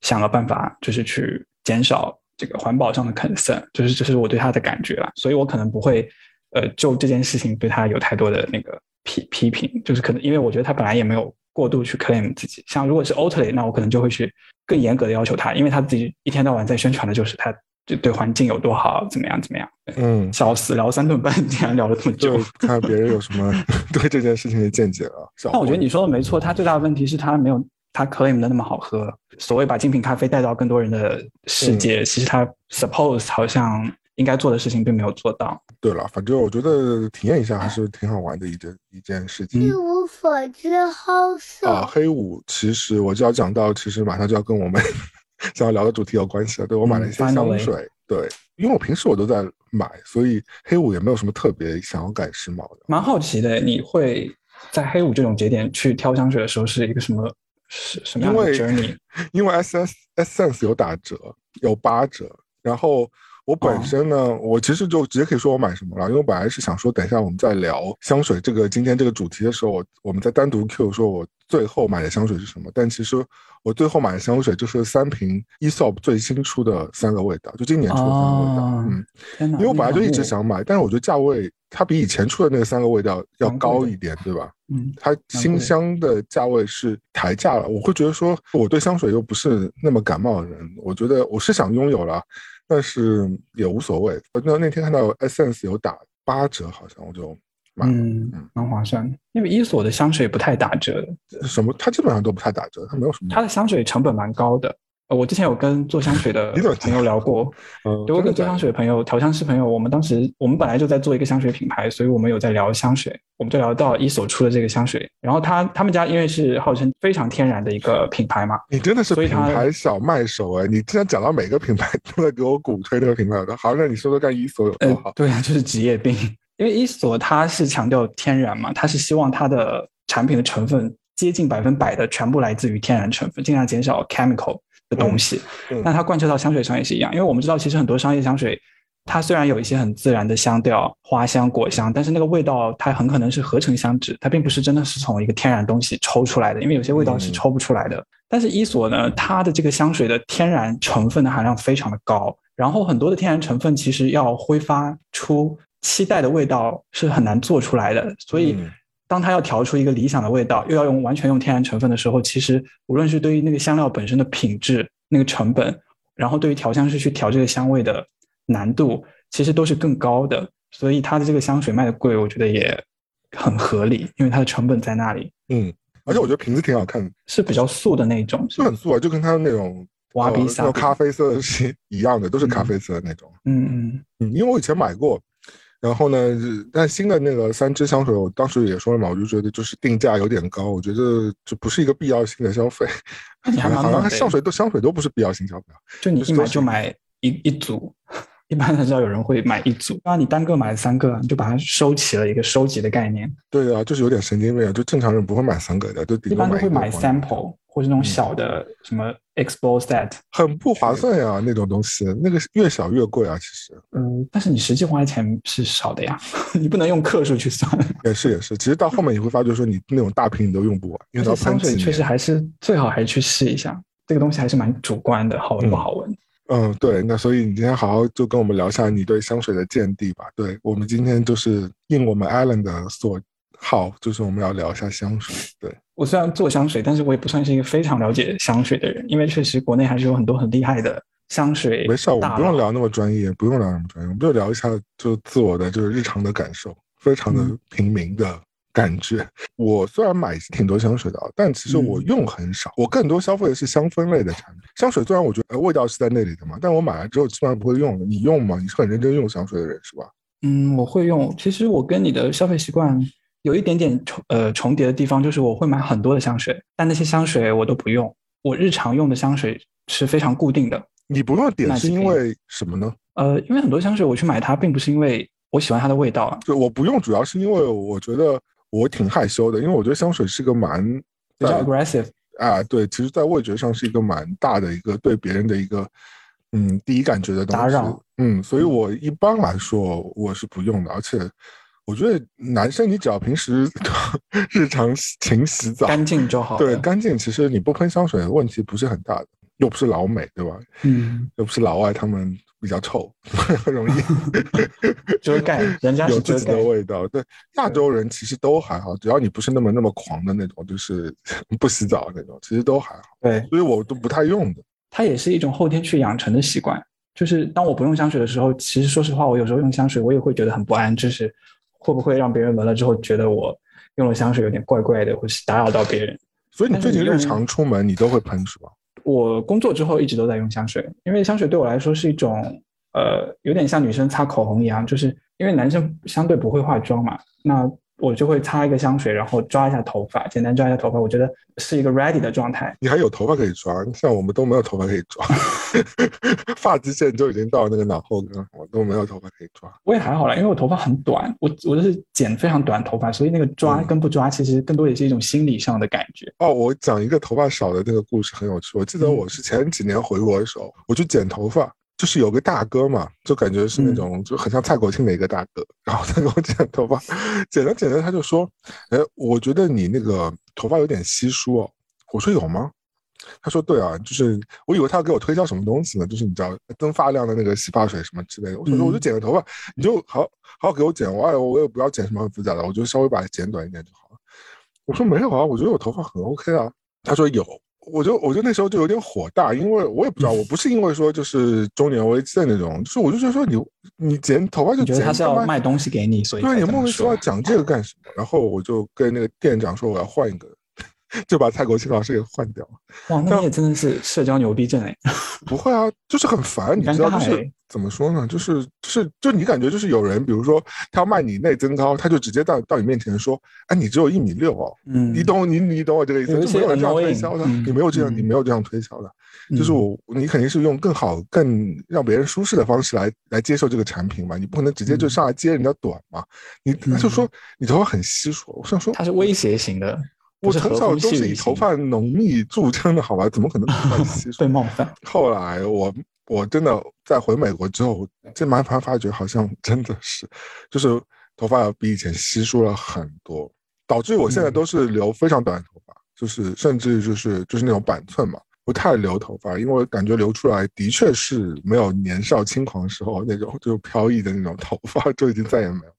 想了办法，就是去减少。这个环保上的 concern，就是这是我对他的感觉啦，所以我可能不会，呃，就这件事情对他有太多的那个批批评，就是可能因为我觉得他本来也没有过度去 claim 自己，像如果是 Oatly，那我可能就会去更严格的要求他，因为他自己一天到晚在宣传的就是他就对环境有多好，怎么样怎么样，嗯，(laughs) 笑死，聊三顿半，竟然聊了这么久，看别人有什么 (laughs) 对这件事情的见解啊。那我觉得你说的没错，他最大的问题是他没有它 claim 的那么好喝。所谓把精品咖啡带到更多人的世界，其实它 suppose 好像应该做的事情并没有做到。对了，反正我觉得体验一下还是挺好玩的一件一件事情。一无所知，好色啊！黑五其实我就要讲到，其实马上就要跟我们 (laughs) 想要聊的主题有关系了。对我买了一些香水，对，因为我平时我都在买，所以黑五也没有什么特别想要赶时髦的。蛮好奇的，你会在黑五这种节点去挑香水的时候是一个什么是什么样的 journey？(laughs) 因为 S S Essence 有打折，有八折，然后。我本身呢，我其实就直接可以说我买什么了，因为我本来是想说，等一下我们在聊香水这个今天这个主题的时候，我我们再单独 Q 说我最后买的香水是什么。但其实我最后买的香水就是三瓶 Esop 最新出的三个味道，就今年出的三个味道。嗯，因为我本来就一直想买，但是我觉得价位它比以前出的那三个味道要高一点，对吧？嗯，它新香的价位是抬价了，我会觉得说我对香水又不是那么感冒的人，我觉得我是想拥有了。但是也无所谓。那那天看到 Essence 有打八折，好像我就买了，嗯，蛮划算的。因为伊索的香水不太打折，什么？它基本上都不太打折，它没有什么。它的香水成本蛮高的。我之前有跟做香水的 (laughs) 朋友聊过，(laughs) 对，我跟做香水的朋友、调香师朋友，我们当时我们本来就在做一个香水品牌，所以我们有在聊香水，我们就聊到一索出的这个香水。然后他他们家因为是号称非常天然的一个品牌嘛，你真的是品牌小卖手哎！你竟然讲到每个品牌都在给我鼓吹这个品牌的，好，那你说说看，一索有多好？对啊，就是职业病。因为一索它是强调天然嘛，它是希望它的产品的成分接近百分百的全部来自于天然成分，尽量减少 chemical。的东西，那它贯彻到香水上也是一样，因为我们知道，其实很多商业香水，它虽然有一些很自然的香调，花香、果香，但是那个味道它很可能是合成香脂，它并不是真的是从一个天然东西抽出来的，因为有些味道是抽不出来的。但是伊索呢，它的这个香水的天然成分的含量非常的高，然后很多的天然成分其实要挥发出期待的味道是很难做出来的，所以。当他要调出一个理想的味道，又要用完全用天然成分的时候，其实无论是对于那个香料本身的品质、那个成本，然后对于调香师去调这个香味的难度，其实都是更高的。所以它的这个香水卖的贵，我觉得也很合理，因为它的成本在那里。嗯，而且我觉得瓶子挺好看的，是比较素的那种，是很素啊，就跟它那种瓦比萨咖啡色是一样的，都是咖啡色的那种。嗯嗯嗯，因为我以前买过。然后呢？但新的那个三支香水，我当时也说了嘛，我就觉得就是定价有点高，我觉得这不是一个必要性的消费。你 (laughs) 还蛮好像香水都香水都不是必要性消费，就你一买就买一一组，一般很少有人会买一组。那，你单个买三个，你就把它收齐了一个收集的概念。对啊，就是有点神经病啊！就正常人不会买三个的，就一般都会买 sample 或者那种小的什么。Explore set 很不划算呀，那种东西，那个越小越贵啊，其实。嗯，但是你实际花的钱是少的呀，(laughs) 你不能用克数去算。也是也是，其实到后面你会发觉说，你那种大瓶你都用不完，因为香水确实还是最好还是去试一下，这个东西还是蛮主观的，好闻不好闻。嗯，对，那所以你今天好好就跟我们聊一下你对香水的见地吧。对我们今天就是应我们 Allen 的所。好，就是我们要聊一下香水。对我虽然做香水，但是我也不算是一个非常了解香水的人，因为确实国内还是有很多很厉害的香水。没事，我们不用聊那么专业，不用聊那么专业，我们就聊一下就自我的就是日常的感受，非常的平民的感觉。我虽然买挺多香水的，但其实我用很少，我更多消费的是香氛类的产品。香水虽然我觉得味道是在那里的嘛，但我买了之后基本上不会用的。你用吗？你是很认真用香水的人是吧？嗯，我会用。其实我跟你的消费习惯。有一点点重呃重叠的地方，就是我会买很多的香水，但那些香水我都不用。我日常用的香水是非常固定的。你不用点是因为什么呢？呃，因为很多香水我去买它，并不是因为我喜欢它的味道。就我不用，主要是因为我觉得我挺害羞的，因为我觉得香水是个蛮比较 aggressive 啊，对，其实在味觉上是一个蛮大的一个对别人的一个嗯第一感觉的东西。打扰。嗯，所以我一般来说我是不用的，而且。我觉得男生，你只要平时 (laughs) 日常勤洗澡干净就好。对，干净其实你不喷香水问题不是很大的，又不是老美，对吧？嗯，又不是老外，他们比较臭，(laughs) 很容易 (laughs) 遮盖，人家有自己的味道。对，亚洲人其实都还好，只要你不是那么那么狂的那种，就是不洗澡那种，其实都还好。对，所以我都不太用的。它也是一种后天去养成的习惯，就是当我不用香水的时候，其实说实话，我有时候用香水，我也会觉得很不安，就是。会不会让别人闻了之后觉得我用了香水有点怪怪的，或是打扰到别人？所以你最近日常出门你都会喷是吧？我工作之后一直都在用香水，因为香水对我来说是一种呃，有点像女生擦口红一样，就是因为男生相对不会化妆嘛，那我就会擦一个香水，然后抓一下头发，简单抓一下头发，我觉得是一个 ready 的状态。你还有头发可以抓，像我们都没有头发可以抓，(laughs) 发际线就已经到那个脑后跟，我都没有头发可以抓。我也还好啦，因为我头发很短，我我就是剪非常短头发，所以那个抓嗯跟不抓，其实更多也是一种心理上的感觉。哦，我讲一个头发少的那个故事很有趣。我记得嗯我是前几年回国的时候，我去剪头发，就是有个大哥嘛，就感觉是那种就很像蔡国庆的一个大哥，然后他给我剪头发，剪着剪着他就说：“哎，我觉得你那个头发有点稀疏哦。”我说：“有吗？”他说：“对啊，就是我以为他要给我推销什么东西呢，就是你知道增发量的那个洗发水什么之类的。我说：“嗯我就剪个头发，你就好好好给我剪，我哎我也不要剪什么很复杂的，我就稍微把它剪短一点就好了。”我说：“没有啊，我觉得我头发很 OK 啊。”他说有，我就我就那时候就有点火大，因为我也不知道，我不是因为说就是中年危机的那种，就是我就觉得说你你剪头发就剪，觉得他是要卖东西给你，所以对你莫名其妙。讲这个干什么？然后我就跟那个店长说我要换一个，就把蔡国庆老师给换掉了。哇，那你也真的是社交牛逼症哎！(laughs) 不会啊，就是很烦，你知道，就是怎么说呢？就是就是就你感觉就是有人，比如说他要卖你内增高，他就直接到到你面前说，哎，你只有一米六哦，嗯，你懂你你懂我这个意思，有就没有人这样推销的，嗯你没有这样，嗯你没有这样推销的，就是嗯我你肯定是用更好、更让别人舒适的方式来来接受这个产品嘛，你不可能直接就嗯上来揭人家短嘛，你他就说你头发很稀疏，我想说他是威胁型的，不我从小都是以头发浓密著称的好吧，怎么可能头发稀 (laughs) 疏被？冒犯。后来我我真的在回美国之后，这慢慢发觉好像真的是，就是头发比以前稀疏了很多，导致我现在嗯都是留非常短的头发，就是甚至就是就是那种板寸嘛，不太留头发，因为感觉留出来的确是没有年少轻狂时候那种就飘逸的那种头发，就已经再也没有。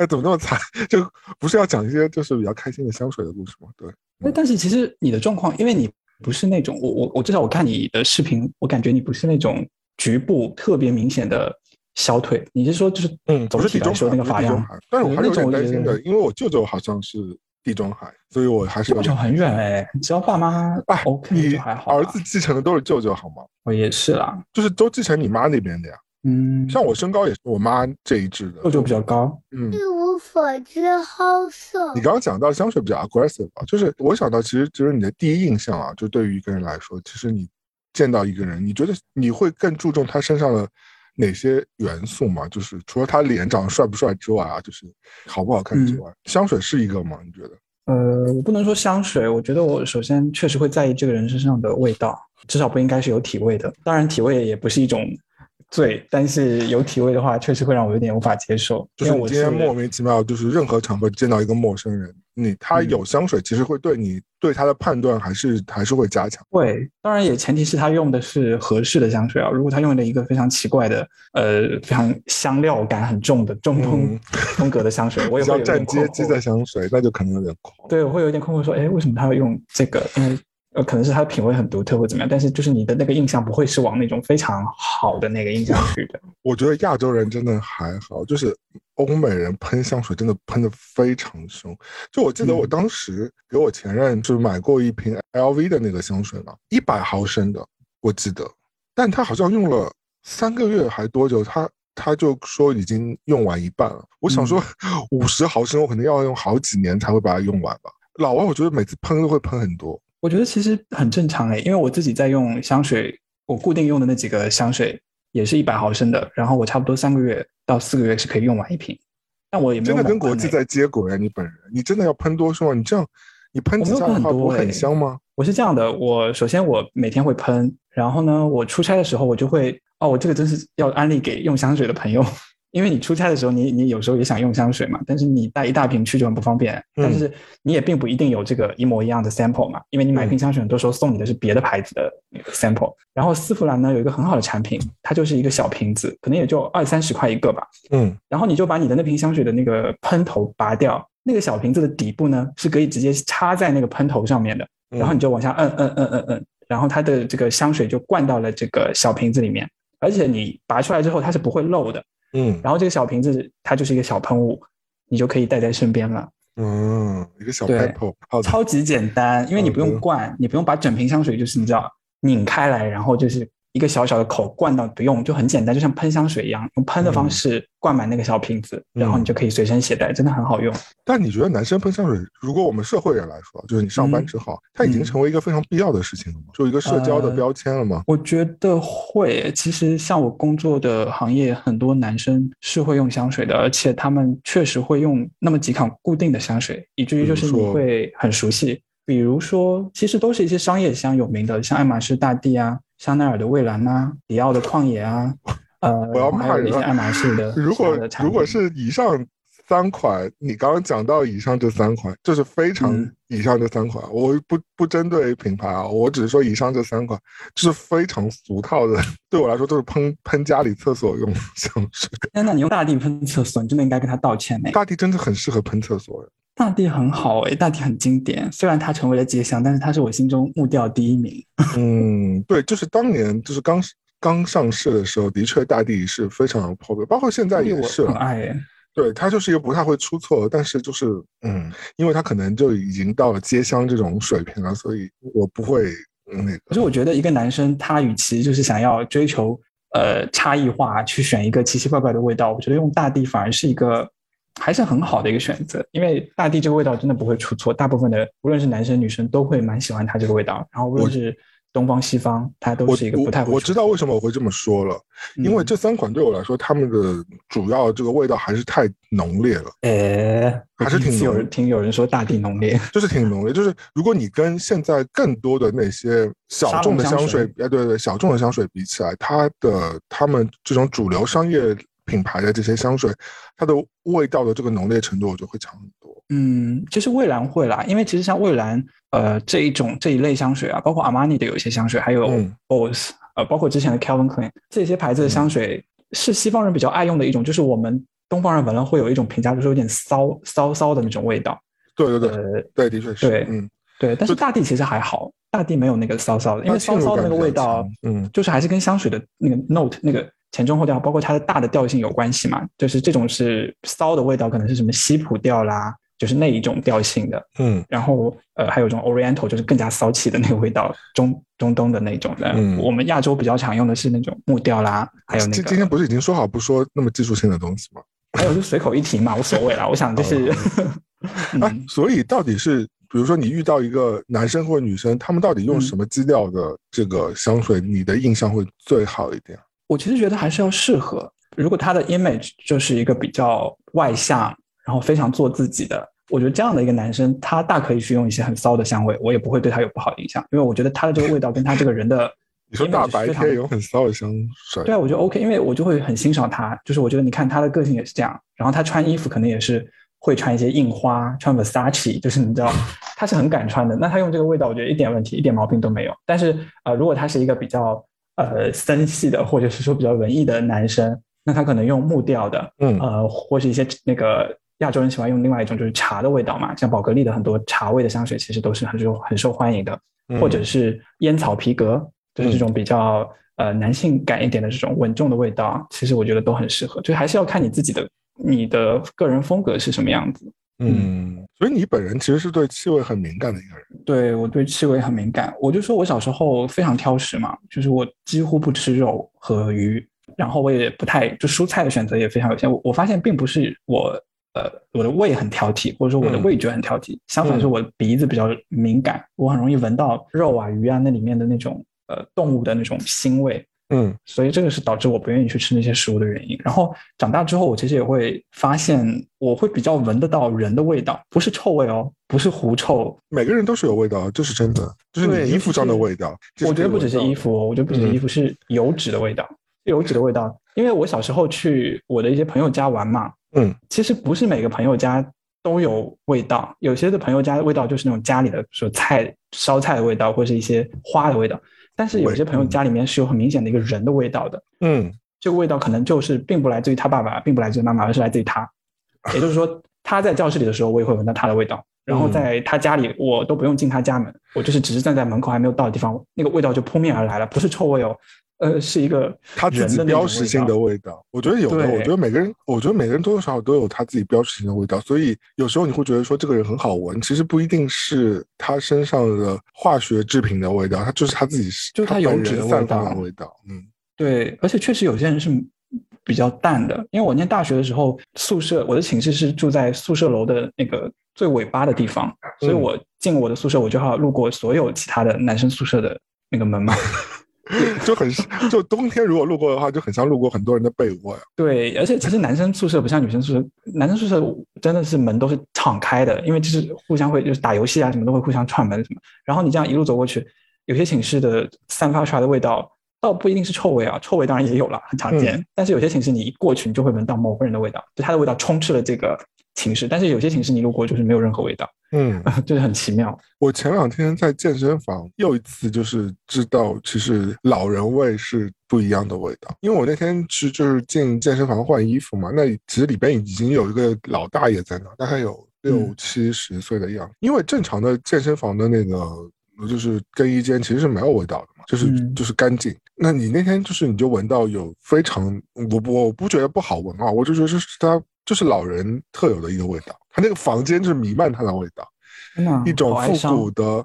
哎，怎么那么惨？(laughs) 就不是要讲一些就是比较开心的香水的故事吗？对，那但是其实你的状况，因为你不是那种我我我至少我看你的视频，我感觉你不是那种局部特别明显的小腿，你是说就是嗯，总是地中海，那个发量，但是我还是有那种担心的，因为我舅舅好像是地中海，所以我还是舅舅很远哎，只要爸妈哎 OK 你就还好。儿子继承的都是舅舅好吗？我也是啦，就是都继承你妈那边的呀。嗯，像我身高也是我妈这一支的舅。舅比较高，嗯，一无所知好色你。刚刚讲到香水比较 aggressive 啊，就是我想到其实就是你的第一印象啊，就对于一个人来说，其实你见到一个人，你觉得你会更注重他身上的哪些元素吗？就是除了他脸长得帅不帅之外啊，就是好不好看之外，香水是一个吗？你觉得？呃，我不能说香水，我觉得我首先确实会在意这个人身上的味道，至少不应该是有体味的。当然，体味也不是一种罪，但是有体味的话，确实会让我有点无法接受。就是我是今天莫名其妙，就是任何场合见到一个陌生人，你他嗯有香水，其实会对你对他的判断还是还是会加强。会，当然也前提是他用的是合适的香水啊。如果他用了一个非常奇怪的，呃，非常香料感很重的中东嗯风格的香水，我也 (laughs) 会有点站阶级困惑的香水，那就可能有点狂。对，我会有点困惑，说，哎，为什么他要用这个？因为呃，可能是他的品味很独特或怎么样，但是就是你的那个印象不会是往那种非常好的那个印象去的。(laughs) 我觉得亚洲人真的还好，就是欧美人喷香水真的喷的非常凶。就我记得我嗯当时给我前任就是买过一瓶 LV 的那个香水嘛，一百毫升的，我记得，但他好像用了三个月还多久，他他就说已经用完一半了。我想说 (laughs) 五十毫升，我可能要用好几年才会把它用完吧。老外我觉得每次喷都会喷很多，我觉得其实很正常哎，因为我自己在用香水，我固定用的那几个香水也是一百毫升的，然后我差不多三个月到四个月是可以用完一瓶，但我也没有真的跟国际在接轨啊！你本人，你真的要喷多是吗？你这样，你喷几下的话，不很香吗？我是这样的，我首先我每天会喷，然后呢，我出差的时候我就会，哦，我这个真是要安利给用香水的朋友，因为你出差的时候你你有时候也想用香水嘛，但是你带一大瓶去就很不方便，嗯但是你也并不一定有这个一模一样的 sample 嘛，因为你买一瓶香水很多时候送你的是别的牌子的那个 sample，然后丝芙兰呢有一个很好的产品，它就是一个小瓶子，可能也就二三十块一个吧，嗯，然后你就把你的那瓶香水的那个喷头拔掉，那个小瓶子的底部呢是可以直接插在那个喷头上面的。然后你就往下摁摁摁摁摁，然后它的这个香水就灌到了这个小瓶子里面，而且你拔出来之后它是不会漏的。嗯，然后这个小瓶子它就是一个小喷雾，你就可以带在身边了。嗯，一个小对 pebble，超级简单，因为你不用灌，你不用把整瓶香水就是你知道拧开来，然后就是一个小小的口灌到，不用就很简单，就像喷香水一样，用喷的方式灌满那个小瓶子，然后你就可以随身携带，真的很好用。但你觉得男生喷香水，如果我们社会人来说，就是你上班之后，它已经嗯成为一个非常必要的事情了吗？就一个社交的呃标签了吗？我觉得会，其实像我工作的行业，很多男生是会用香水的，而且他们确实会用那么几款固定的香水，以至于就是你会很熟悉。比如说，其实都是一些商业香有名的，像爱马仕大地啊、香奈儿的蔚蓝呐、迪奥的旷野啊，呃，我要骂人爱马仕的 (laughs) 如果如果是以上三款，你刚刚讲到以上这三款，就是非常嗯以上这三款，我不不针对品牌啊，我只是说以上这三款，就是非常俗套的，对我来说都是喷喷家里厕所用的香水。(laughs) 天呐，你用大地喷厕所，你真的应该跟他道歉呢。大地真的很适合喷厕所，大地很好诶，大地很经典，虽然它成为了街香，但是它是我心中木调第一名。(laughs) 嗯，对，就是当年就是刚刚上市的时候，的确大地是非常 popular，包括现在也我是了。很爱诶。对，它就是一个不太会出错，但是就是嗯，因为它可能就已经到了街香这种水平了，所以我不会嗯那个。可是我觉得一个男生他与其就是想要追求呃差异化，去选一个奇奇怪怪的味道，我觉得用大地反而是一个还是很好的一个选择，因为大地这个味道真的不会出错，大部分的无论是男生女生都会蛮喜欢它这个味道，然后无论是东方西方，它都是一个不太会我我知道为什么我会这么说了，因为嗯这三款对我来说，它们的主要这个味道还是太浓烈了，哎，还是挺 (laughs) 有人听有人说大地浓烈，就是挺浓烈。就是如果你跟现在更多的那些小众的香水，哎，对对，小众的香水比起来，它的他们这种主流商业品牌的这些香水，它的味道的这个浓烈程度，我觉得会强很多。嗯，其实蔚蓝会啦，因为其实像蔚蓝，呃，这一种这一类香水啊，包括阿玛尼的有一些香水，还有嗯 BOSS，、呃，包括之前的 Calvin Klein 这些牌子的香水，是西方人比较爱用的一种，就是我们东方人闻了会有一种评价，就是有点骚骚骚的那种味道。对对对呃，对，的确是，对嗯，对，但是大地其实还好，大地没有那个骚骚的，因为骚骚的那个味道，嗯，就是还是跟香水的那个 note 那个前中后调，包括它的大的调性有关系嘛。就是这种是骚的味道，可能是什么西普调啦，就是那一种调性的。嗯然后呃，还有一种 Oriental，就是更加骚气的那个味道，中中东的那种的。嗯我们亚洲比较常用的是那种木调啦，还有那今今天，不是已经说好不说那么技术性的东西吗？(laughs) 还有就随口一提嘛，无所谓啦。我想就是，(laughs) 哎嗯，所以到底是，比如说你遇到一个男生或者女生，他们到底用嗯什么基调的这个香水，你的印象会最好一点？我其实觉得还是要适合。如果他的 image 就是一个比较外向，然后非常做自己的，我觉得这样的一个男生，他大可以去用一些很骚的香味，我也不会对他有不好的印象，因为我觉得他的这个味道跟他这个人的 (laughs) 你说大白天有很骚的香水，对啊，我觉得 OK，因为我就会很欣赏他，就是我觉得你看他的个性也是这样，然后他穿衣服可能也是会穿一些印花，穿 Versace，就是你知道他是很敢穿的。那他用这个味道，我觉得一点问题，一点毛病都没有。但是呃，如果他是一个比较呃森系的，或者是说比较文艺的男生，那他可能用木调的，嗯呃，或是一些那个亚洲人喜欢用另外一种就是茶的味道嘛，像宝格丽的很多茶味的香水其实都是很受很受欢迎的。或者是烟草皮革，就是这种比较呃男性感一点的这种稳重的味道，其实我觉得都很适合。就还是要看你自己的你的个人风格是什么样子。嗯，所以你本人其实是对气味很敏感的一个人。对我对气味很敏感，我就说我小时候非常挑食嘛，就是我几乎不吃肉和鱼，然后我也不太就蔬菜的选择也非常有限。我我发现并不是我呃我的胃很挑剔，或者说我的嗯味觉很挑剔，相反是我的鼻子比较敏感，我很容易闻到肉啊鱼啊那里面的那种呃动物的那种腥味。嗯所以这个是导致我不愿意去吃那些食物的原因。然后长大之后，我其实也会发现，我会比较闻得到人的味道，不是臭味哦，不是狐臭。每个人都是有味道，这是真的，就是你衣服上的味道。这我觉得不只是衣服哦，我觉得不只是衣服，是油脂的味道，油脂的味道。因为我小时候去我的一些朋友家玩嘛，嗯，其实不是每个朋友家都有味道，有些的朋友家的味道就是那种家里的说菜烧菜的味道，或是一些花的味道。但是有些朋友家里面是有很明显的一个人的味道的，嗯。这个味道可能就是并不来自于他爸爸，并不来自于妈妈，而是来自于他。也就是说，(laughs) 他在教室里的时候，我也会闻到他的味道；然后在他家里，我都不用进他家门，我就是只是站在门口还没有到的地方，那个味道就扑面而来了，不是臭味哦，呃，是一个他自己标识性的味道。我觉得有的，我觉得每个人，我觉得每个人多多少少都有他自己标识性的味道。所以有时候你会觉得说这个人很好闻，其实不一定是他身上的化学制品的味道，他就是他自己就是他油脂散发的味道。嗯，对，而且确实有些人是。比较淡的，因为我念大学的时候，宿舍我的寝室是住在宿舍楼的那个最尾巴的地方，所以我进我的宿舍，我就要路过所有其他的男生宿舍的那个门嘛，(laughs) 就很就冬天如果路过的话，就很像路过很多人的被窝呀。对，而且其实男生宿舍不像女生宿舍，男生宿舍真的是门都是敞开的，因为就是互相会就是打游戏啊什么都会互相串门什么，然后你这样一路走过去，有些寝室的散发出来的味道。倒不一定是臭味啊，臭味当然也有了，很常见。但是有些寝室你一过去，你就会闻到某个人的味道，就他的味道充斥了这个寝室。但是有些寝室你路过就是没有任何味道，嗯，(laughs) 就是很奇妙。我前两天在健身房又一次就是知道，其实老人味是不一样的味道。因为我那天去就是进健身房换衣服嘛，那其实里边已经有一个老大爷在那，大概有六七十岁的样子。因为正常的健身房的那个就是更衣间其实是没有味道的嘛，就是就是干净。那你那天就是你就闻到有非常我我不觉得不好闻啊，我就觉得是它就是老人特有的一个味道，他那个房间就是弥漫他的味道，一种复古的、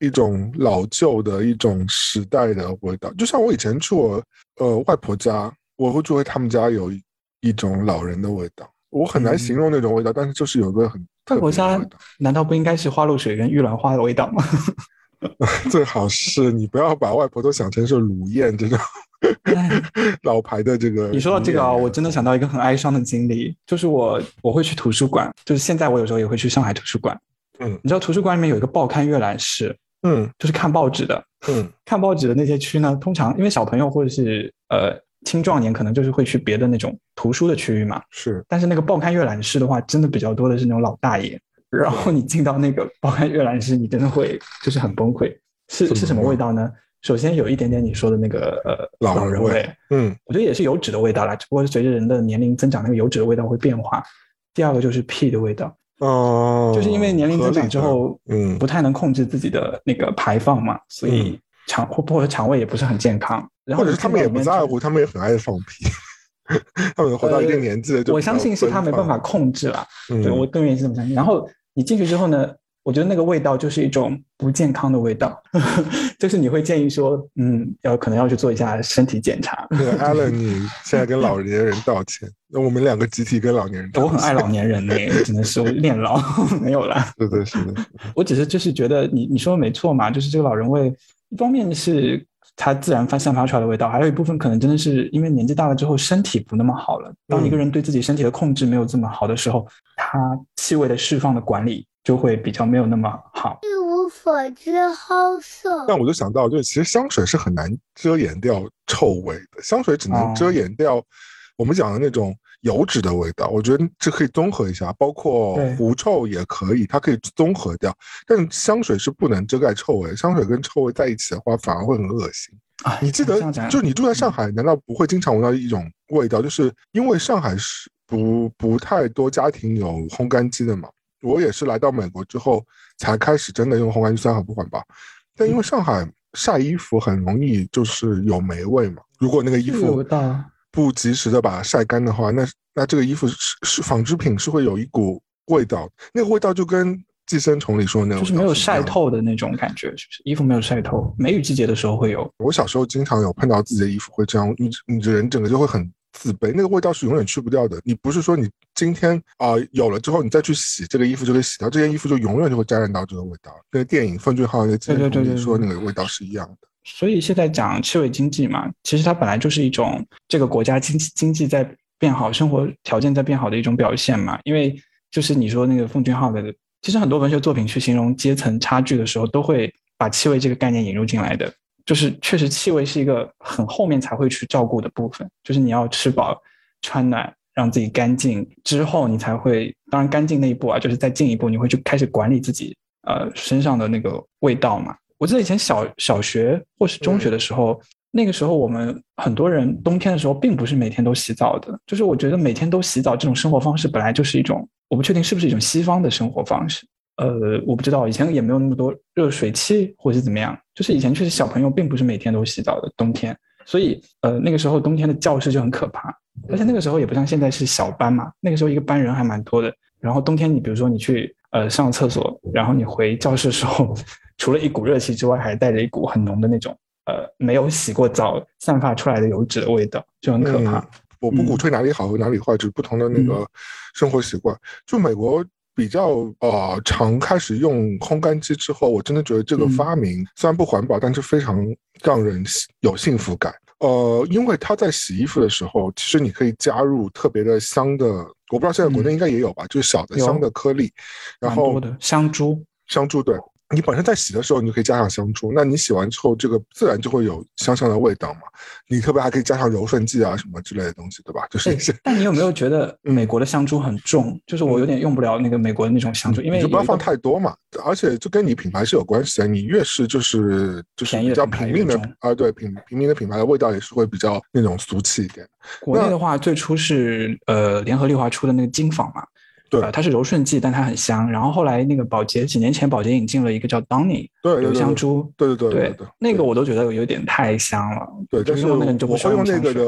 一种老旧的、一种时代的味道。就像我以前去我呃外婆家，我会住在他们家有一种老人的味道，我很难形容那种味道，但是就是有个很外婆家难道不应该是花露水跟玉兰花的味道吗？(laughs) (laughs) 最好是你不要把外婆都想成是鲁燕这种 (laughs) 老牌的这个。你说到这个啊，我真的想到一个很哀伤的经历，就是我我会去图书馆，就是现在我有时候也会去上海图书馆。嗯，你知道图书馆里面有一个报刊阅览室，嗯，就是看报纸的。嗯，(laughs) 看报纸的那些区呢，通常因为小朋友或者是呃青壮年，可能就是会去别的那种图书的区域嘛。是，但是那个报刊阅览室的话，真的比较多的是那种老大爷。然后你进到那个包含阅览室，你真的会就是很崩溃。是是什么味道呢？首先有一点点你说的那个呃老人味，嗯，我觉得也是油脂的味道啦，只不过是随着人的年龄增长，那个油脂的味道会变化。第二个就是屁的味道，哦，就是因为年龄增长之后，嗯，不太能控制自己的那个排放嘛，所以肠或或者肠胃也不是很健康。或者是他们也不在乎，他们也很爱放屁。(laughs) 他们活到一定年纪了，我相信是他没办法控制了。对我更愿意这么相信。然后。你进去之后呢？我觉得那个味道就是一种不健康的味道，(laughs) 就是你会建议说，嗯，要可能要去做一下身体检查。Allen，你现在跟老年人道歉，那我们两个集体跟老年人道歉。我很爱老年人呢，只能说恋老 (laughs) 没有了。是的，是的。(laughs) 我只是就是觉得你你说的没错嘛，就是这个老人味，一方面是。它自然发散发出来的味道，还有一部分可能真的是因为年纪大了之后身体不那么好了。当一个人对自己身体的控制没有这么好的时候，他气味的释放的管理就会比较没有那么好。一无所知，好色。但我就想到，就是其实香水是很难遮掩掉臭味的，香水只能遮掩掉我们讲的那种。油脂的味道，我觉得这可以综合一下，包括狐臭也可以，它可以综合掉。但香水是不能遮盖臭味，香水跟臭味在一起的话，反而会很恶心啊！你记得，就你住在上海，难道不会经常闻到一种味道？就是因为上海是不不太多家庭有烘干机的嘛。我也是来到美国之后才开始真的用烘干机，虽然很不环保，但因为上海晒衣服很容易就是有霉味嘛。如果那个衣服。不及时的把它晒干的话，那那这个衣服是是纺织品，是会有一股味道，那个味道就跟寄生虫里说的那种，就是没有晒透的那种感觉，是不是？衣服没有晒透，梅雨季节的时候会有。我小时候经常有碰到自己的衣服会这样，你你人整个就会很自卑，那个味道是永远去不掉的。你不是说你今天啊有了之后，你再去洗这个衣服就可以洗掉，这件衣服就永远就会沾染到这个味道。跟电影《奉俊昊》那寄生虫里说那个味道是一样的。所以现在讲气味经济嘛，其实它本来就是一种这个国家经济经济在变好，生活条件在变好的一种表现嘛。因为就是你说那个奉俊昊的，其实很多文学作品去形容阶层差距的时候，都会把气味这个概念引入进来的。就是确实气味是一个很后面才会去照顾的部分，就是你要吃饱穿暖，让自己干净之后，你才会当然干净那一步啊，就是再进一步，你会去开始管理自己呃身上的那个味道嘛。我记得以前小小学或是中学的时候，那个时候我们很多人冬天的时候并不是每天都洗澡的。就是我觉得每天都洗澡这种生活方式本来就是一种，我不确定是不是一种西方的生活方式。呃，我不知道以前也没有那么多热水器或者是怎么样。就是以前确实小朋友并不是每天都洗澡的冬天，所以呃那个时候冬天的教室就很可怕，而且那个时候也不像现在是小班嘛，那个时候一个班人还蛮多的。然后冬天你比如说你去呃上厕所，然后你回教室的时候，除了一股热气之外，还带着一股很浓的那种呃没有洗过澡散发出来的油脂的味道，就很可怕。嗯我不鼓吹哪里好和哪里坏，只是不同的那个生活习惯。就美国比较呃常开始用烘干机之后，我真的觉得这个发明、虽然不环保，但是非常让人有幸福感。呃，因为它在洗衣服的时候，其实你可以加入特别的香的，我不知道现在国内应该也有吧，就是小的香的颗粒，然后香珠，香珠对。你本身在洗的时候，你就可以加上香珠，那你洗完之后，这个自然就会有香香的味道嘛。你特别还可以加上柔顺剂啊什么之类的东西，对吧？就是哎但你有没有觉得 (laughs) 嗯美国的香珠很重？就是我有点用不了那个美国的那种香珠，因为你就不要放太多嘛，而且就跟你品牌是有关系的。你越是就是就是比较平民的啊，对平平民的品牌的味道也是会比较那种俗气一点。国内的话，最初是呃联合利华出的那个金纺嘛，对呃，它是柔顺剂，但它很香。然后后来那个宝洁几年前，宝洁引进了一个叫对对香珠，对对对对对对，那个我都觉得有点太香了。对，就但是用那个就不我会用那个的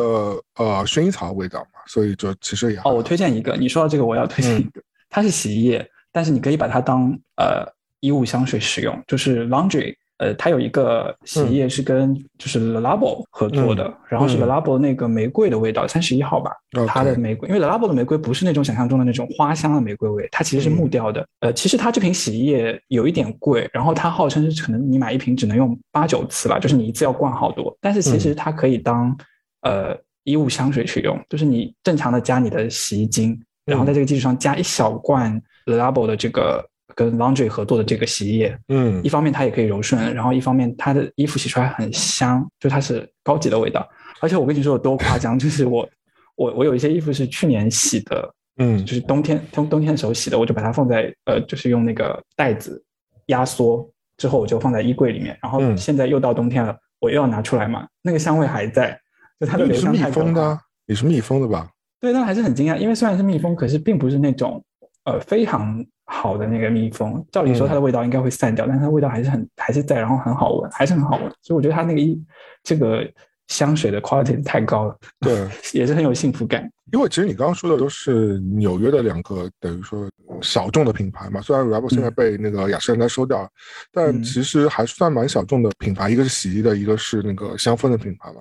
呃薰衣草味道嘛，所以就其实也还哦，我推荐一个，你说到这个，我要推荐一个，它是洗衣液，但是你可以把它当呃衣物香水使用，就是 laundry。呃，它有一个洗衣液是跟就是 Le Labo 合作的，然后是 Le 嗯。Labo 那个玫瑰的味道，三十一号吧，它的玫瑰，因为 Le Labo 的玫瑰不是那种想象中的那种花香的玫瑰味，它其实是木调的。呃，其实它这瓶洗衣液有一点贵，然后它号称是可能你买一瓶只能用八九次吧，就是你一次要灌好多，但是其实它可以当、呃衣物香水去用，就是你正常的加你的洗衣精，然后在这个基础上加一小罐 Le Labo 的这个跟 Laundry 合作的这个洗衣液，嗯一方面它也可以柔顺，然后一方面它的衣服洗出来很香，就它是高级的味道。而且我跟你说有多夸张，就是我我我有一些衣服是去年洗的，嗯就是冬天冬冬天的时候洗的，我就把它放在呃，就是用那个袋子压缩之后，我就放在衣柜里面。然后嗯现在又到冬天了，我又要拿出来嘛，那个香味还在，就它的留你是密香太可怕封的啊，你是密封的吧？对，但还是很惊讶，因为虽然是密封，可是并不是那种呃非常好的那个蜜蜂。照理说它的味道应该会散掉，但是它的味道还是很还是在，然后很好闻，还是很好闻。所以我觉得它那个一这个香水的 quality 太高了，对，(laughs) 也是很有幸福感。因为其实你刚刚说的都是纽约的两个等于说小众的品牌嘛，虽然 Rebel 现在嗯被那个雅诗兰黛收掉了，但嗯其实还算蛮小众的品牌，一个是洗衣的，一个是那个香氛的品牌嘛。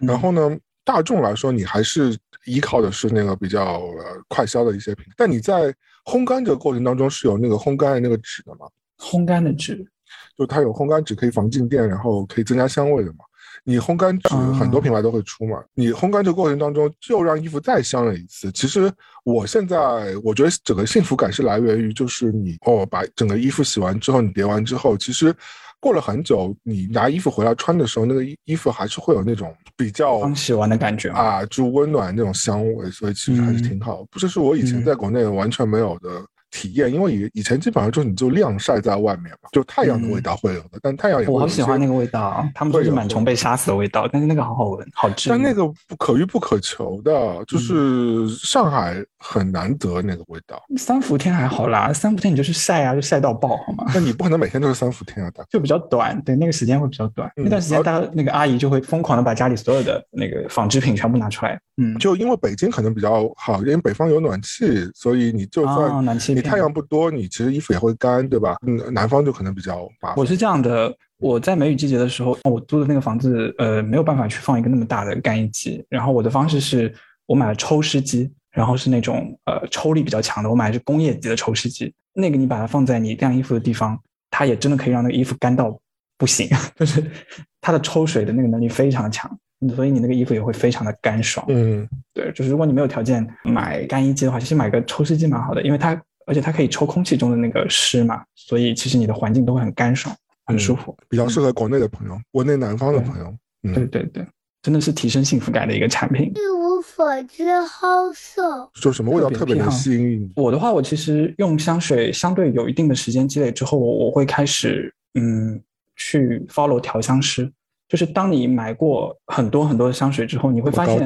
嗯然后呢，大众来说，你还是依靠的是那个比较呃快销的一些品牌，但你在烘干这个过程当中是有那个烘干的那个纸的嘛，烘干的纸，就它有烘干纸可以防静电，然后可以增加香味的嘛。你烘干纸哦很多品牌都会出嘛，你烘干这个过程当中就让衣服再香了一次。其实我现在我觉得整个幸福感是来源于就是你哦把整个衣服洗完之后，你叠完之后，其实过了很久，你拿衣服回来穿的时候，那个衣衣服还是会有那种比较刚洗完的感觉。啊，就温暖那种香味，所以其实还是嗯挺好。不这是我以前嗯在国内完全没有的体验，因为以以前基本上就是你就晾晒在外面嘛，就太阳的味嗯道会有的，但太阳也会我好喜欢那个味道啊，他们说是螨虫被杀死的味道，但是那个好好闻，好治愈。但那个不可遇不可求的，嗯就是上海很难得那个味道。三伏天还好啦，三伏天你就去晒啊，就晒到爆好吗？那你不可能每天都是三伏天啊，大。(laughs) 就比较短，对，那个时间会比较短。嗯那段时间，大家那个阿姨就会疯狂的把家里所有的那个纺织品全部拿出来，嗯，就因为北京可能比较好，因为北方有暖气，所以你就啊算暖气你太阳不多，你其实衣服也会干，对吧？嗯，南方就可能比较麻烦。我是这样的，我在梅雨季节的时候，我租的那个房子，呃，没有办法去放一个那么大的干衣机，然后我的方式是我买了抽湿机，然后是那种呃抽力比较强的，我买的是工业级的抽湿机，那个你把它放在你晾衣服的地方，它也真的可以让那个衣服干到不行，(laughs) 就是它的抽水的那个能力非常强，所以你那个衣服也会非常的干爽。嗯，对，就是如果你没有条件买干衣机的话，其实买个抽湿机蛮好的，因为它而且它可以抽空气中的那个湿嘛，所以其实你的环境都会很干爽，很舒服。比较适合国内的朋友，国内南方的朋友。嗯，对对对，真的是提升幸福感的一个产品。一无所知，好色。就什么味道特别能特别偏好吸引你？我的话，我其实用香水相对有一定的时间积累之后，我我会开始嗯去 follow 调香师。就是当你买过很多很多的香水之后，你会发现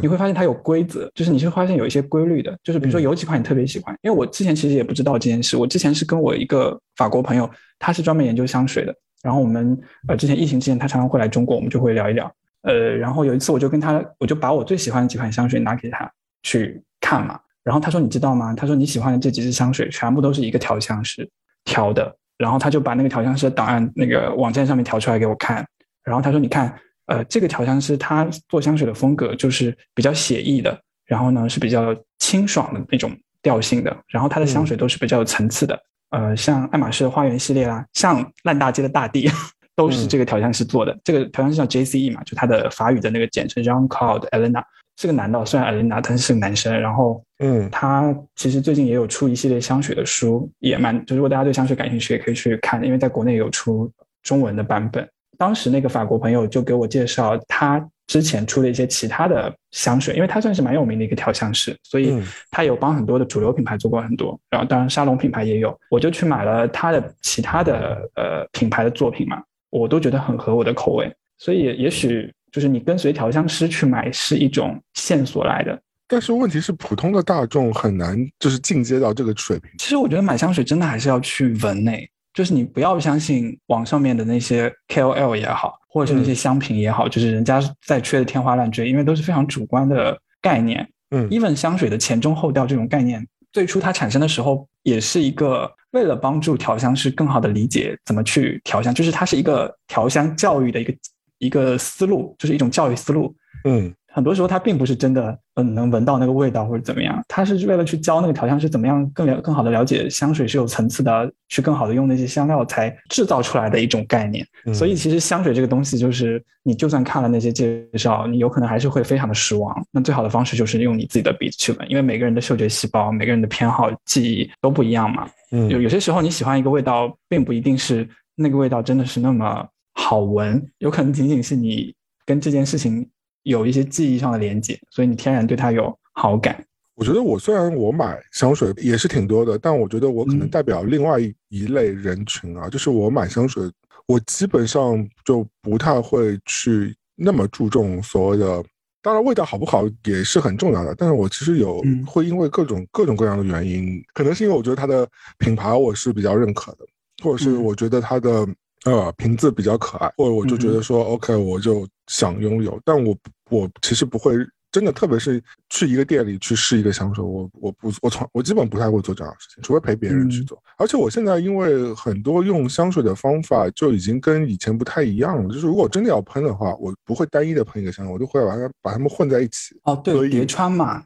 你，会发现它有规则，就是你会发现有一些规律的，就是比如说嗯有几款你特别喜欢，因为我之前其实也不知道这件事，我之前是跟我一个法国朋友，他是专门研究香水的，然后我们呃之前疫情之前他常常会来中国，我们就会聊一聊。呃，然后有一次我就跟他，我就把我最喜欢的几款香水拿给他去看嘛。然后他说：“你知道吗？他说你喜欢的这几支香水全部都是一个调香师调的。”然后他就把那个调香师的档案那个网站上面调出来给我看。然后他说：“你看，呃，这个调香师他做香水的风格就是比较写意的，然后呢是比较清爽的那种调性的。然后他的香水都是比较有层次的。呃，像爱马仕的花园系列啦，像烂大街的大地，都是这个调香师做的。这个调香师叫 JCE 嘛，就他的法语的那个简称 Jean Claude Elena。”是个男的，虽然 Elena，但是是个男生。然后，嗯，他其实最近也有出一系列香水的书，也蛮就如果大家对香水感兴趣，也可以去看，因为在国内有出中文的版本。当时那个法国朋友就给我介绍他之前出的一些其他的香水，因为他算是蛮有名的一个调香师，所以他有帮很多的主流品牌做过很多。然后，当然沙龙品牌也有，我就去买了他的其他的呃品牌的作品嘛，我都觉得很合我的口味，所以也许。就是你跟随调香师去买是一种线索来的，但是问题是普通的大众很难就是进阶到这个水平。其实我觉得买香水真的还是要去闻诶，就是你不要相信网上面的那些 KOL 也好，或者是那些香评也好，就是人家在吹的天花乱坠，因为都是非常主观的概念。嗯，even 香水的前中后调这种概念，最初它产生的时候也是一个为了帮助调香师更好的理解怎么去调香，就是它是一个调香教育的一个。一个思路就是一种教育思路，嗯，很多时候他并不是真的，嗯，能闻到那个味道或者怎么样，他是为了去教那个调香师怎么样更了更好的了解香水是有层次的，去更好的用那些香料才制造出来的一种概念。所以其实香水这个东西，就是你就算看了那些介绍，你有可能还是会非常的失望。那最好的方式就是用你自己的鼻子去闻，因为每个人的嗅觉细胞、每个人的偏好、记忆都不一样嘛。嗯，有有些时候你喜欢一个味道，并不一定是那个味道真的是那么。好闻，有可能仅仅是你跟这件事情有一些记忆上的连接，所以你天然对它有好感。我觉得我虽然我买香水也是挺多的，但我觉得我可能代表另外一一类人群啊，就是我买香水，我基本上就不太会去那么注重所谓的，当然味道好不好也是很重要的，但是我其实有会因为各种各种各样的原因，可能是因为我觉得它的品牌我是比较认可的，或者是我觉得它的。呃，瓶子比较可爱，或者我就觉得说，OK，我就想拥有，但我我其实不会真的，特别是去一个店里去试一个香水，我我不我从我基本不太会做这样的事情，除非陪别人去做。而且我现在因为很多用香水的方法就已经跟以前不太一样了，就是如果真的要喷的话，我不会单一的喷一个香水，我就会把它把它们混在一起。哦，对，叠穿嘛。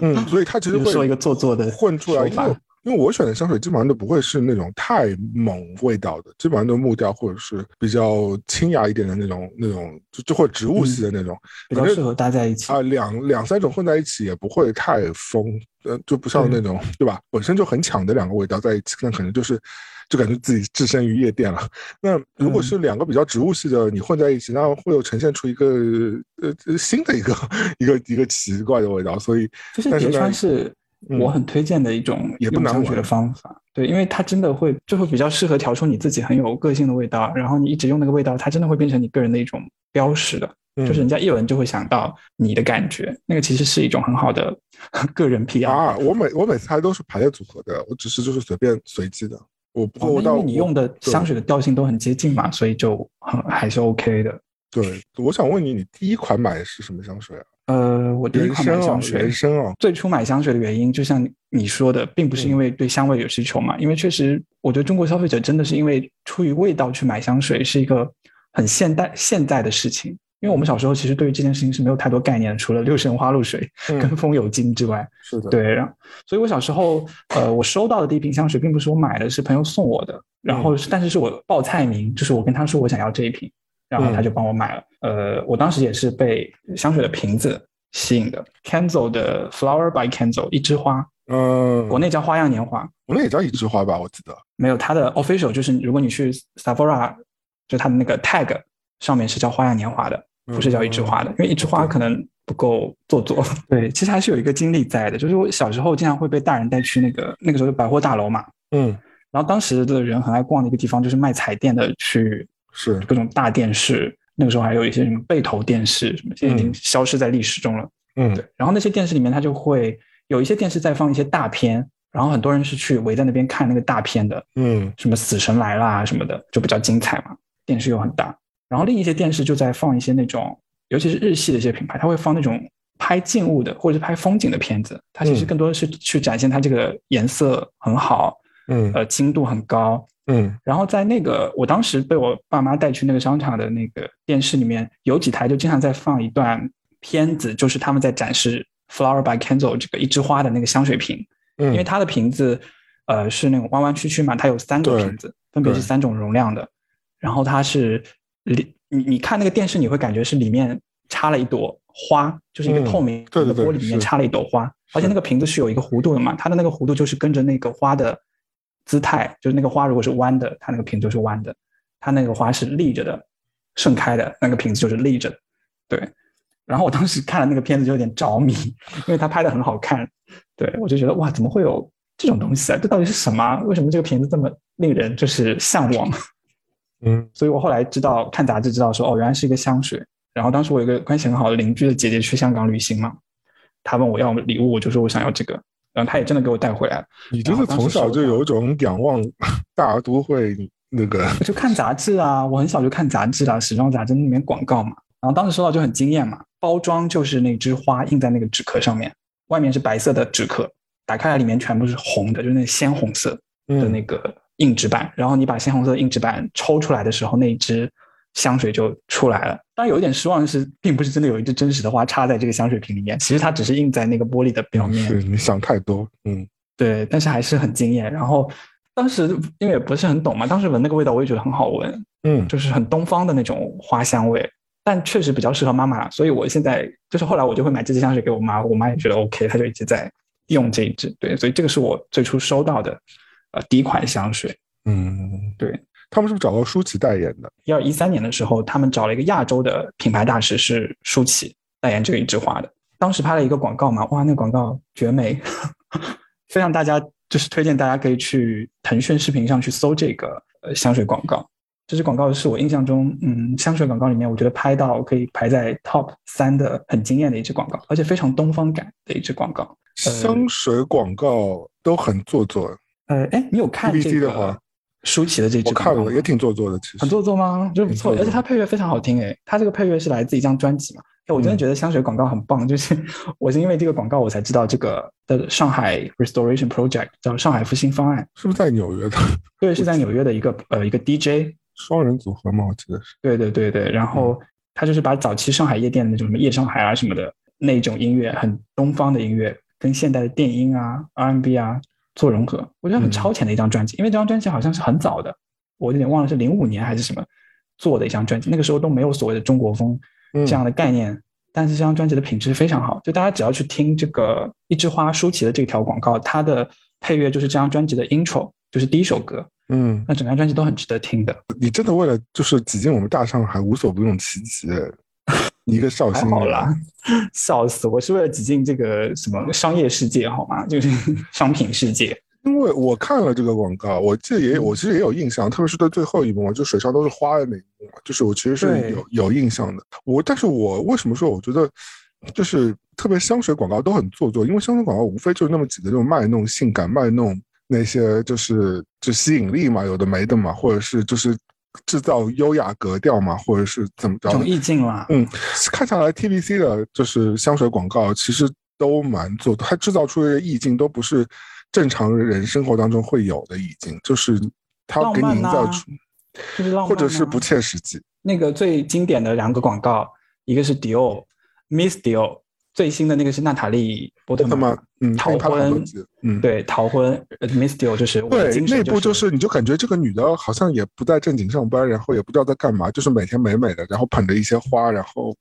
嗯，所以它其实会说一个做作的混出来。因为我选的香水基本上都不会是那种太猛味道的，基本上都木调或者是比较清雅一点的那种那种，就就或植物系的那种，比较适合搭在一起啊。两两三种混在一起也不会太疯，呃，就不像那种对吧？本身就很抢的两个味道在一起，那可能就是就感觉自己置身于夜店了。那如果是两个比较植物系的你混在一起，那会有呈现出一个呃新的一个 (laughs) 一个一个奇怪的味道。所以就是叠穿是。我很推荐的一种也不难学的方法，对，因为它真的会就会比较适合调出你自己很有个性的味道，然后你一直用那个味道，它真的会变成你个人的一种标识的，就是人家一闻就会想到你的感觉，那个其实是一种很好的 (laughs) 个人 PR 啊。我每我每次还都是排列组合的，我只是就是随便随机的，我不会因为你用的香水的调性都很接近嘛，所以就很还是 OK 的。对，我想问你，你第一款买的是什么香水啊？呃，我第一款买香水，人生哦。最初买香水的原因，就像你说的，并不是因为对香味有需求嘛，因为确实，我觉得中国消费者真的是因为出于味道去买香水，是一个很现代现代的事情。因为我们小时候其实对于这件事情是没有太多概念的，除了六神花露水跟风油精之外，是的，对。然后，所以我小时候，呃，我收到的第一瓶香水并不是我买的，是朋友送我的。然后，但是是我报菜名，就是我跟他说我想要这一瓶。然后他就帮我买了，呃，我当时也是被香水的瓶子吸引的，Kenzo 的 Flower by Kenzo 一枝花，嗯，国内叫花样年华，国内也叫一枝花吧，我记得。没有它的 official，就是如果你去 Sephora，就它的那个 tag 上面是叫花样年华的，不是叫一枝花的，因为一枝花可能不够做作。(laughs) 对，其实还是有一个经历在的，就是我小时候经常会被大人带去那个那个时候百货大楼嘛，嗯，然后当时的人很爱逛的一个地方就是卖彩电的去。是各种大电视，那个时候还有一些什么背投电视什么，现在已经消失在历史中了。嗯，对。然后那些电视里面，它就会有一些电视在放一些大片，然后很多人是去围在那边看那个大片的。嗯，什么死神来啦什么的，就比较精彩嘛。电视又很大。然后另一些电视就在放一些那种尤其是日系的一些品牌，它会放那种拍静物的或者是拍风景的片子，它其实嗯更多的是去展现它这个颜色很好，嗯呃，精度很高。嗯。然后在那个我当时被我爸妈带去那个商场的那个电视里面，有几台就经常在放一段片子，就是他们在展示 Flower by Kenzo 这个一枝花的那个香水瓶，嗯，因为它的瓶子呃是那种弯弯曲曲嘛，它有三个瓶子，分别是三种容量的。然后它是里你你看那个电视，你会感觉是里面插了一朵花，就是一个嗯。透明的玻璃里面插了一朵花，而且那个瓶子是有一个弧度的嘛，它的那个弧度就是跟着那个花的姿态，就是那个花如果是弯的，它那个瓶就是弯的；它那个花是立着的、盛开的，那个瓶子就是立着的。对。然后我当时看了那个片子就有点着迷，因为它拍的很好看。对我就觉得哇，怎么会有这种东西啊？这到底是什么啊？为什么这个瓶子这么令人就是向往？嗯 (laughs) 所以我后来知道看杂志知道说哦，原来是一个香水。然后当时我有一个关系很好的邻居的姐姐去香港旅行嘛，她问我要礼物，我就说我想要这个，然后他也真的给我带回来了。你就是从小就有一种仰望大都会那个，我就看杂志啊，我很小就看杂志啊，时装杂志里面广告嘛。然后当时收到就很惊艳嘛，包装就是那枝花印在那个纸壳上面，外面是白色的纸壳，打开来里面全部是红的，就是那鲜红色的嗯那个硬纸板。然后你把鲜红色的硬纸板抽出来的时候，那一支香水就出来了。当然有一点失望的是，并不是真的有一支真实的花插在这个香水瓶里面，其实它只是印在那个玻璃的表面。是你想太多，嗯对，但是还是很惊艳。然后当时因为也不是很懂嘛，当时闻那个味道我也觉得很好闻，嗯就是很东方的那种花香味，但确实比较适合妈妈，所以我现在就是后来我就会买这支香水给我妈，我妈也觉得 OK，她就一直在用这一支。对，所以这个是我最初收到的呃第一款香水。嗯，对，他们是不是找到舒淇代言的？一二一三年的时候，他们找了一个亚洲的品牌大使是舒淇代言这个一枝花的，当时拍了一个广告嘛，哇，那广告绝美，(laughs) 非常大家就是推荐大家可以去腾讯视频上去搜这个呃香水广告。这支广告是我印象中，嗯，香水广告里面我觉得拍到可以排在 top 三的很惊艳的一支广告，而且非常东方感的一支广告。香水广告都很做作，呃，哎，你有看这的话个舒淇的这支我看了也挺做作的，其实很做作吗？就是不错，而且它配乐非常好听诶。它这个配乐是来自一张专辑嘛？哎，我真的嗯觉得香水广告很棒。就是我是因为这个广告我才知道这个的上海 Restoration Project 叫上海复兴方案，是不是在纽约的 (laughs) 对，是在纽约的一个呃一个 DJ，双人组合嘛？我记得是，对对对对。然后他就是把早期上海夜店的那种什么夜上海啊什么的那种音乐，很东方的音乐，跟现代的电音啊 R&B 啊做融合，我觉得很嗯超前的一张专辑。因为这张专辑好像是很早的，我有点忘了是零五年还是什么做的一张专辑，那个时候都没有所谓的中国风嗯这样的概念。但是这张专辑的品质非常好，就大家只要去听这个一枝花舒淇的这条广告，它的配乐就是这张专辑的 intro，就是第一首歌。嗯，那整张专辑都很值得听的。你真的为了就是挤进我们大上海无所不用其极，一个绍还兴好啦，笑死！我是为了挤进这个什么商业世界，好吗？就是 (laughs) 商品世界。因为我看了这个广告，我记得也嗯我其实也有印象，特别是对最后一幕嘛，就水上都是花的那一幕嘛，就是我其实是有有印象的。我但是我为什么说我觉得就是特别香水广告都很做作？因为香水广告无非就是那么几个这种卖弄性感、卖弄那些就是就吸引力嘛，有的没的嘛，或者是就是制造优雅格调嘛，或者是怎么着。意境啦，嗯，看下来 TVC 的就是香水广告，其实都蛮做的，它制造出来的意境都不是正常人生活当中会有的意境，就是它浪给你营造出，或者是不切实际。那个最经典的两个广告，一个是迪奥，Miss Dior，最新的那个是娜塔莉波特那么曼，，嗯，逃婚，嗯，对，逃婚呃，Miss Dior 就是对，那部就是是你就感觉这个女的好像也不在正经上班，然后也不知道在干嘛，就是每天美美的，然后捧着一些花，然后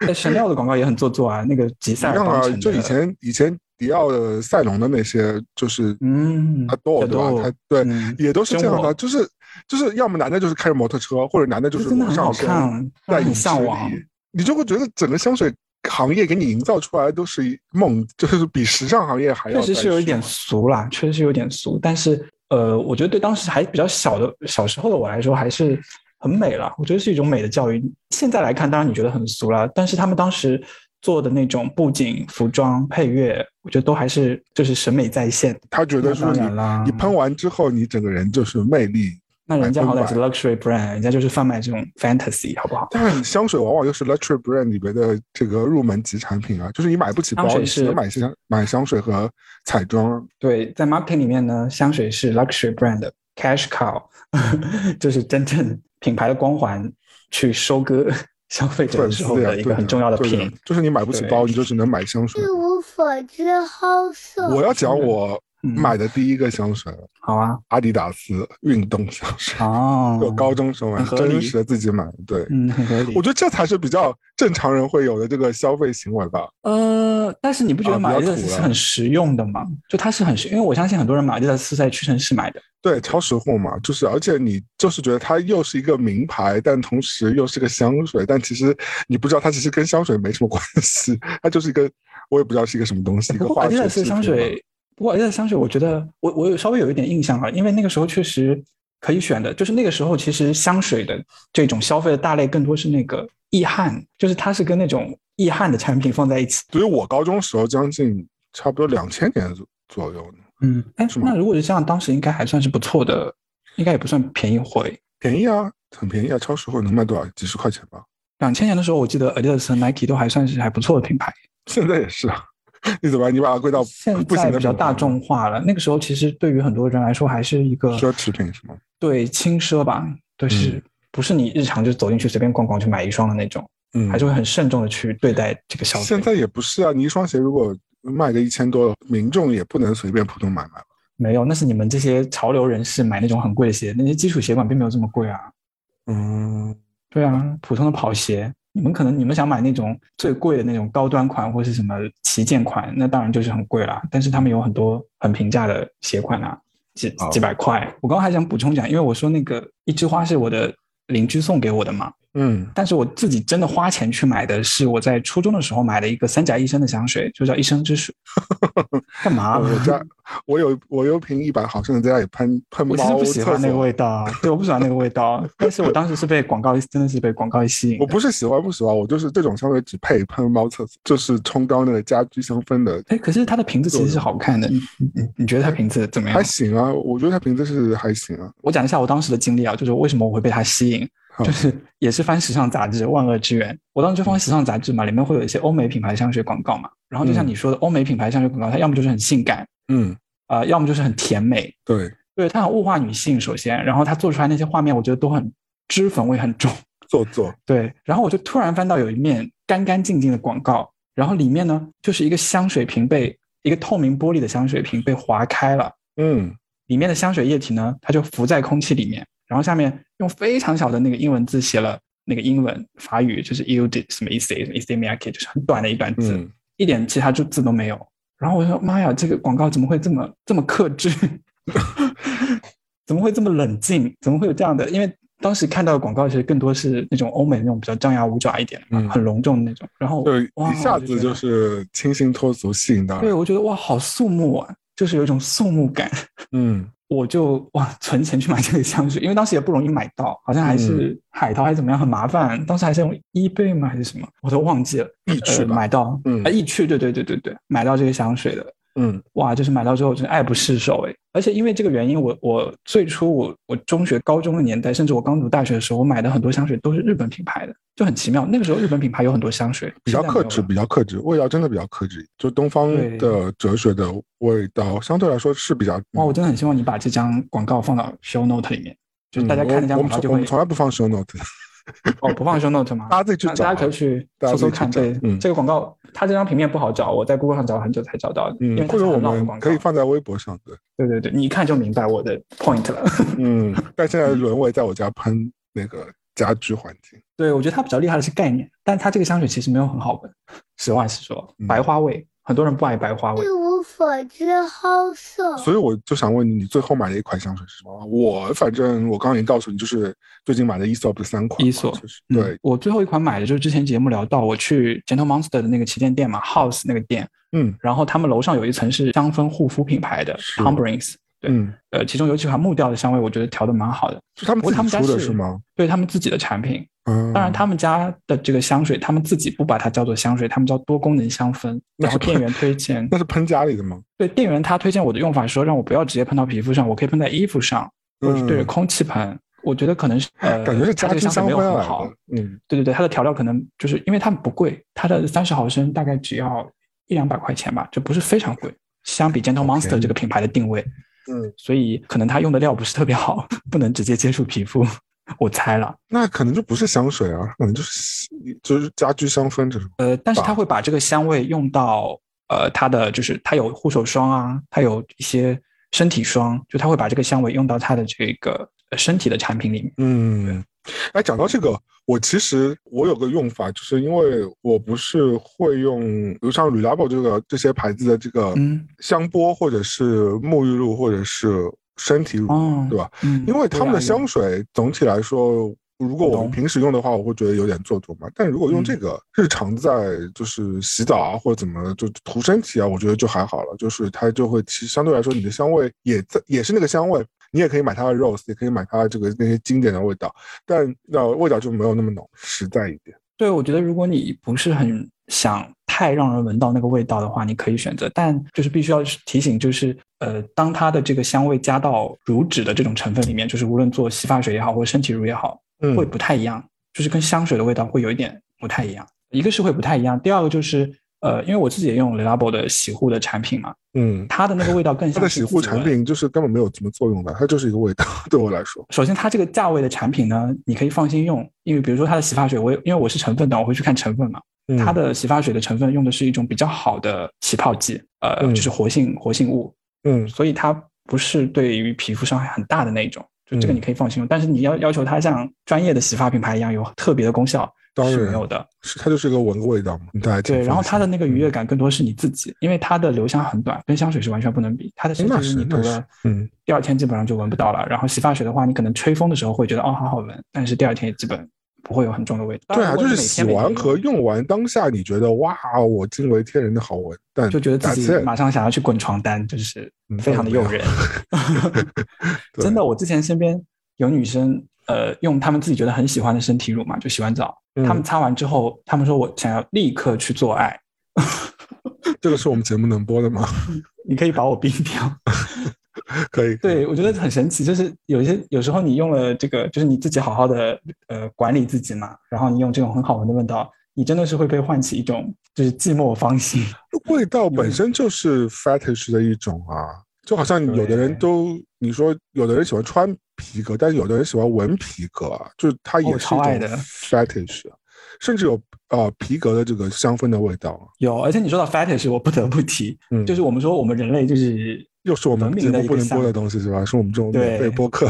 哎，Chanel (laughs) 的广告也很做作啊，那个吉一赛尔就以前以前迪奥的赛龙的那些，就是嗯啊多对吧他对嗯也都是这样的，就是就是要么男的就是开着摩托车，或者男的就是真的很好裸上身在泳池向往。你就会觉得整个香水行业给你营造出来都是一梦，就是比时尚行业还要确实是有一点俗啦，确实是有点俗，但是呃，我觉得对当时还比较小的小时候的我来说，还是很美了。我觉得是一种美的教育。现在来看，当然你觉得很俗了，但是他们当时做的那种布景、服装、配乐，我觉得都还是就是审美在线。他觉得那说你啦你喷完之后，你整个人就是魅力那人家好歹是 luxury brand，人家就是贩卖这种 fantasy，好不好？但香水往往又是 luxury brand 里边的这个入门级产品啊，就是你买不起包，你只能买香买香水和彩妆。对，在 marketing 里面呢，香水是 luxury brand 的 cash cow，(laughs) 就是真正品牌的光环去收割 (laughs) 消费者的时候，对的一个很重要的对品。就是你买不起包，你就只能买香水一。无所知好色。我要讲我嗯买的第一个香水，好啊，阿迪达斯运动香水，哦，(laughs) 我高中时候买真实的自己买。对，嗯，很合理我。觉得这才是比较正常人会有的这个消费行为吧。呃，但是你不觉得啊买比较土了这个是很实用的吗？就它是很实，因为我相信很多人买这个是在屈臣氏买的。对，超识货嘛，就是而且你就是觉得它又是一个名牌，但同时又是个香水，但其实你不知道它其实跟香水没什么关系，(laughs) 它就是一个我也不知道是一个什么东西，一个不过化学阿迪达斯制品嘛香水，不过阿迪达斯香水，我觉得我我有稍微有一点印象啊，因为那个时候确实可以选的，就是那个时候其实香水的这种消费的大类更多是那个易汉，就是它是跟那种易汉的产品放在一起。所以我高中时候将近差不多两千年左左右呢，嗯，哎是，那如果是这样，当时应该还算是不错的，应该也不算便宜货诶。便宜啊，很便宜啊，超市会能卖多少？几十块钱吧。两千年的时候，我记得 Adidas 和 Nike 都还算是还不错的品牌。现在也是啊，(laughs) 你怎么？你把它归到现不行在比较大众化了，那个时候其实对于很多人来说还是一个奢侈品是吗？对轻奢吧，对是、嗯不是你日常就走进去随便逛逛去买一双的那种，嗯，还是会很慎重的去对待这个消费。现在也不是啊，你一双鞋如果卖个一千多，民众也不能随便普通买卖吧。没有，那是你们这些潮流人士买那种很贵的鞋，那些基础鞋款并没有这么贵啊。嗯，对啊，普通的跑鞋，你们可能你们想买那种最贵的那种高端款或是什么旗舰款，那当然就是很贵啦。但是他们有很多很平价的鞋款啊，几哦几百块。我刚刚还想补充讲，因为我说那个一枝花是我的邻居送给我的嘛，嗯，但是我自己真的花钱去买的是我在初中的时候买的一个三甲医生的香水，就叫一生之水。(laughs) 干嘛？我家 (laughs) 我有我有瓶一百毫升的，在家里喷喷猫我其实不喜欢那个味道，对，我不喜欢那个味道。(laughs) 但是我当时是被广告，真的是被广告吸引。我不是喜欢不喜欢，我就是这种香水只配喷猫厕所，就是冲高那个家居香氛的，哎，可是它的瓶子其实是好看的，你你你你觉得它瓶子怎么样还？行啊，我觉得它瓶子是还行啊。我讲一下我当时的经历啊，就是为什么我会被它吸引，好就是也是翻时尚杂志《万恶之源》，我当时就翻时尚杂志嘛，里面会有一些欧美品牌香水广告嘛，然后就像嗯。你说的，欧美品牌香水广告，它要么就是很性感，嗯，啊、要么就是很甜美，对，对，它很物化女性，首先，然后它做出来那些画面，我觉得都很脂粉味很重。(laughs) 做作，对，然后我就突然翻到有一面干干净净的广告，然后里面呢就是一个香水瓶被一个透明玻璃的香水瓶被划开了，嗯，里面的香水液体呢它就浮在空气里面，然后下面用非常小的那个英文字写了那个英文法语，就是 “you did” 什么 e c？什么 e c m i k，就是很短的一段字，嗯一点其他就字都没有。然后我就说：“妈呀，这个广告怎么会这么这么克制？(laughs) 怎么会这么冷静？怎么会有这样的？因为当时看到的广告其实更多是那种欧美那种比较张牙舞爪一点很隆重的那种。然后就一下子就是清新脱俗，吸引到对，我觉得哇，好肃穆啊，就是有一种肃穆感。(laughs) 嗯，我就哇存钱去买这个香水，因为当时也不容易买到，好像还嗯是海淘还是怎么样，很麻烦。当时还是用 eBay 吗还是什么，我都忘记了。呃、易趣吧买到，嗯啊，易趣，对对对对对，买到这个香水的，嗯哇，就是买到之后真的爱不释手哎！而且因为这个原因，我我最初我我中学、高中的年代，甚至我刚读大学的时候，我买的很多香水都是日本品牌的，就很奇妙。那个时候日本品牌有很多香水，比较克制，比较克制，味道真的比较克制。就东方的哲学的味道，相对来说是比较。哇，我真的很希望你把这张广告放到 show note 里面，就是大家看那张广告就会们从来不放 show note，(laughs) 哦，不放 show note 吗？大家自己去找大家可以去搜搜看。对，嗯这个广告，它这张平面不好找，我在 Google 上找了很久才找到嗯，或者我们可以。放在微博上的。对对对，你一看就明白我的 point 了。(laughs) 嗯，但现在沦为在我家喷那个家居环境。对，我觉得它比较厉害的是概念，但它这个香水其实没有很好闻，实话实说，嗯白花味，很多人不爱白花味一。无所知好色。所以我就想问你，你最后买的一款香水是什么？我反正我刚刚已经告诉你，就是最近买的 Aesop 的三款嘛。伊索就是嗯对，我最后一款买的就是之前节目聊到，我去 Gentle Monster 的那个旗舰店嘛，House 那个店，嗯然后他们楼上有一层是香氛护肤品牌的是 Tombrings，对嗯，呃，其中有几款木调的香味，我觉得调的蛮好的，是他们不过他们家自己出的是是吗？对他们自己的产品。嗯，当然，他们家的这个香水，他们自己不把它叫做香水，他们叫多功能香氛。那是然后店员推荐，(laughs) 那是喷家里的吗？对店员他推荐我的用法说，让我不要直接喷到皮肤上，我可以喷在衣服上，或者是对着空气喷。我觉得可能是呃，感觉是它家居香这个香水没有氛来很好。。嗯，对对对，它的调料可能就是因为它们不贵，它的三十毫升大概只要一两百块钱吧，就不是非常贵。相比 Gentle Monster 这个品牌的定位，嗯，所以可能他用的料不是特别好，不能直接接触皮肤。我猜了，那可能就不是香水啊，可能就是就是家居香氛这种。呃，但是吧它会把这个香味用到呃他的就是他有护手霜啊，他有一些身体霜，就他会把这个香味用到他的这个呃身体的产品里面。嗯，哎，讲到这个，我其实我有个用法，就是因为我不是会用，比如像 Reliable 这个这些牌子的这个嗯香波，或者是沐浴露，或者是身体乳，哦，对吧？嗯，因为他们的香水总体来说，如果我们平时用的话，我会觉得有点做作嘛。但如果用嗯这个日常在就是洗澡啊或者怎么就涂身体啊，我觉得就还好了。就是它就会其实相对来说你的香味也在也是那个香味，你也可以买它的 rose，也可以买它的这个那些经典的味道，但那味道就没有那么浓，实在一点。对，我觉得如果你不是很想太让人闻到那个味道的话，你可以选择，但就是必须要提醒，就是呃，当它的这个香味加到乳脂的这种成分里面，就是无论做洗发水也好，或者身体乳也好，嗯会不太一样，就是跟香水的味道会有一点不太一样。一个是会不太一样，第二个就是呃，因为我自己也用 Le Labo 的洗护的产品嘛，嗯，它的那个味道更像它的洗护产品就是根本没有什么作用的，它就是一个味道。(laughs) 对我来说，首先，它这个价位的产品呢，你可以放心用，因为比如说它的洗发水，我也因为我是成分党，我会去看成分嘛。嗯它的洗发水的成分用的是一种比较好的起泡剂，呃，嗯就是活性活性物，嗯所以它不是对于皮肤伤害很大的那一种。就这个嗯你可以放心用，但是你要要求它像专业的洗发品牌一样有特别的功效当然是没有的。是它就是一个闻个味道嘛，对，然后它的那个愉悦感。更多是你自己，因为它的留香很短，跟香水是完全不能比。它的身体那乳是你涂了，嗯，第二天基本上就闻不到了。然后洗发水的话，你可能吹风的时候会觉得哦好好闻，但是第二天也基本不会有很重的味道。对啊，就是洗完和用完当下，你觉得哇，我惊为天人的好闻，但就觉得自己马上想要去滚床单，就是嗯非常的诱人。(laughs) 真的，我之前身边有女生，呃，用他们自己觉得很喜欢的身体乳嘛，就洗完澡，嗯她们擦完之后，他们说我想要立刻去做爱，这个是我们节目能播的吗？(laughs) 你可以把我逼掉。(laughs) 可以，对，我觉得很神奇，就是有些有时候你用了这个，就是你自己好好的呃管理自己嘛，然后你用这种很好闻的味道，你真的是会被唤起一种就是寂寞芳心。味道本身就是 fetish 的一种啊，就好像有的人都，你说有的人喜欢穿皮革，但是有的人喜欢闻皮革啊，就是它也哦是一种的 fetish，啊甚至有呃皮革的这个香氛的味道啊，有，而且你说到 fetish，我不得不提，嗯 (laughs) 就是我们说我们人类就是又是我们节目不能播的东西是吧？是我们这种免费对播客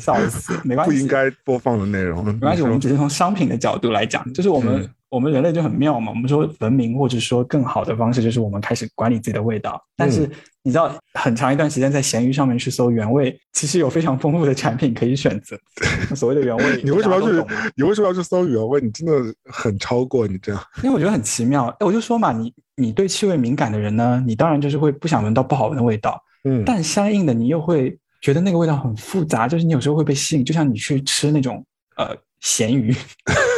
笑死，没 (laughs) 关系，不应该播放的内容。没关系，我们只是从商品的角度来讲，就是我们、嗯我们人类就很妙嘛。我们说文明或者说更好的方式，就是我们开始管理自己的味道。但是嗯你知道，很长一段时间在闲鱼上面去搜原味，其实有非常丰富的产品可以选择。(laughs) 所谓的原味，你为什么要去？你为什么要去搜原味？你真的很超过你这样。因为我觉得很奇妙。哎我就说嘛，你你对气味敏感的人呢，你当然就是会不想闻到不好闻的味道，嗯，但相应的你又会觉得那个味道很复杂，就是你有时候会被吸引，就像你去吃那种呃咸鱼，(laughs)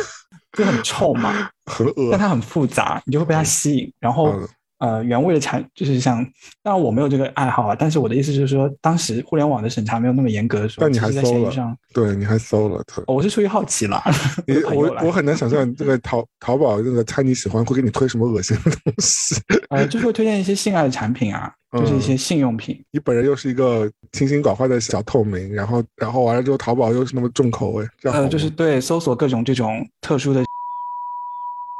就很臭嘛。很恶但它很复杂，你就会被它吸引。然后嗯呃，原味的产就是像，当然我没有这个爱好啊，但是我的意思就是说，当时互联网的审查没有那么严格的时候，但你还在搜了闲鱼上，对，你还搜了，对。我是出于好奇啦。你朋友来我我很难想象这个淘淘宝那个猜你喜欢会给你推什么恶心的东西。呃，就是会推荐一些性爱的产品啊，就是一些性用品。你本人又是一个清心寡欢的小透明，然后然后完了之后淘宝又是那么重口味，这样呃，就是对搜索各种这种特殊的，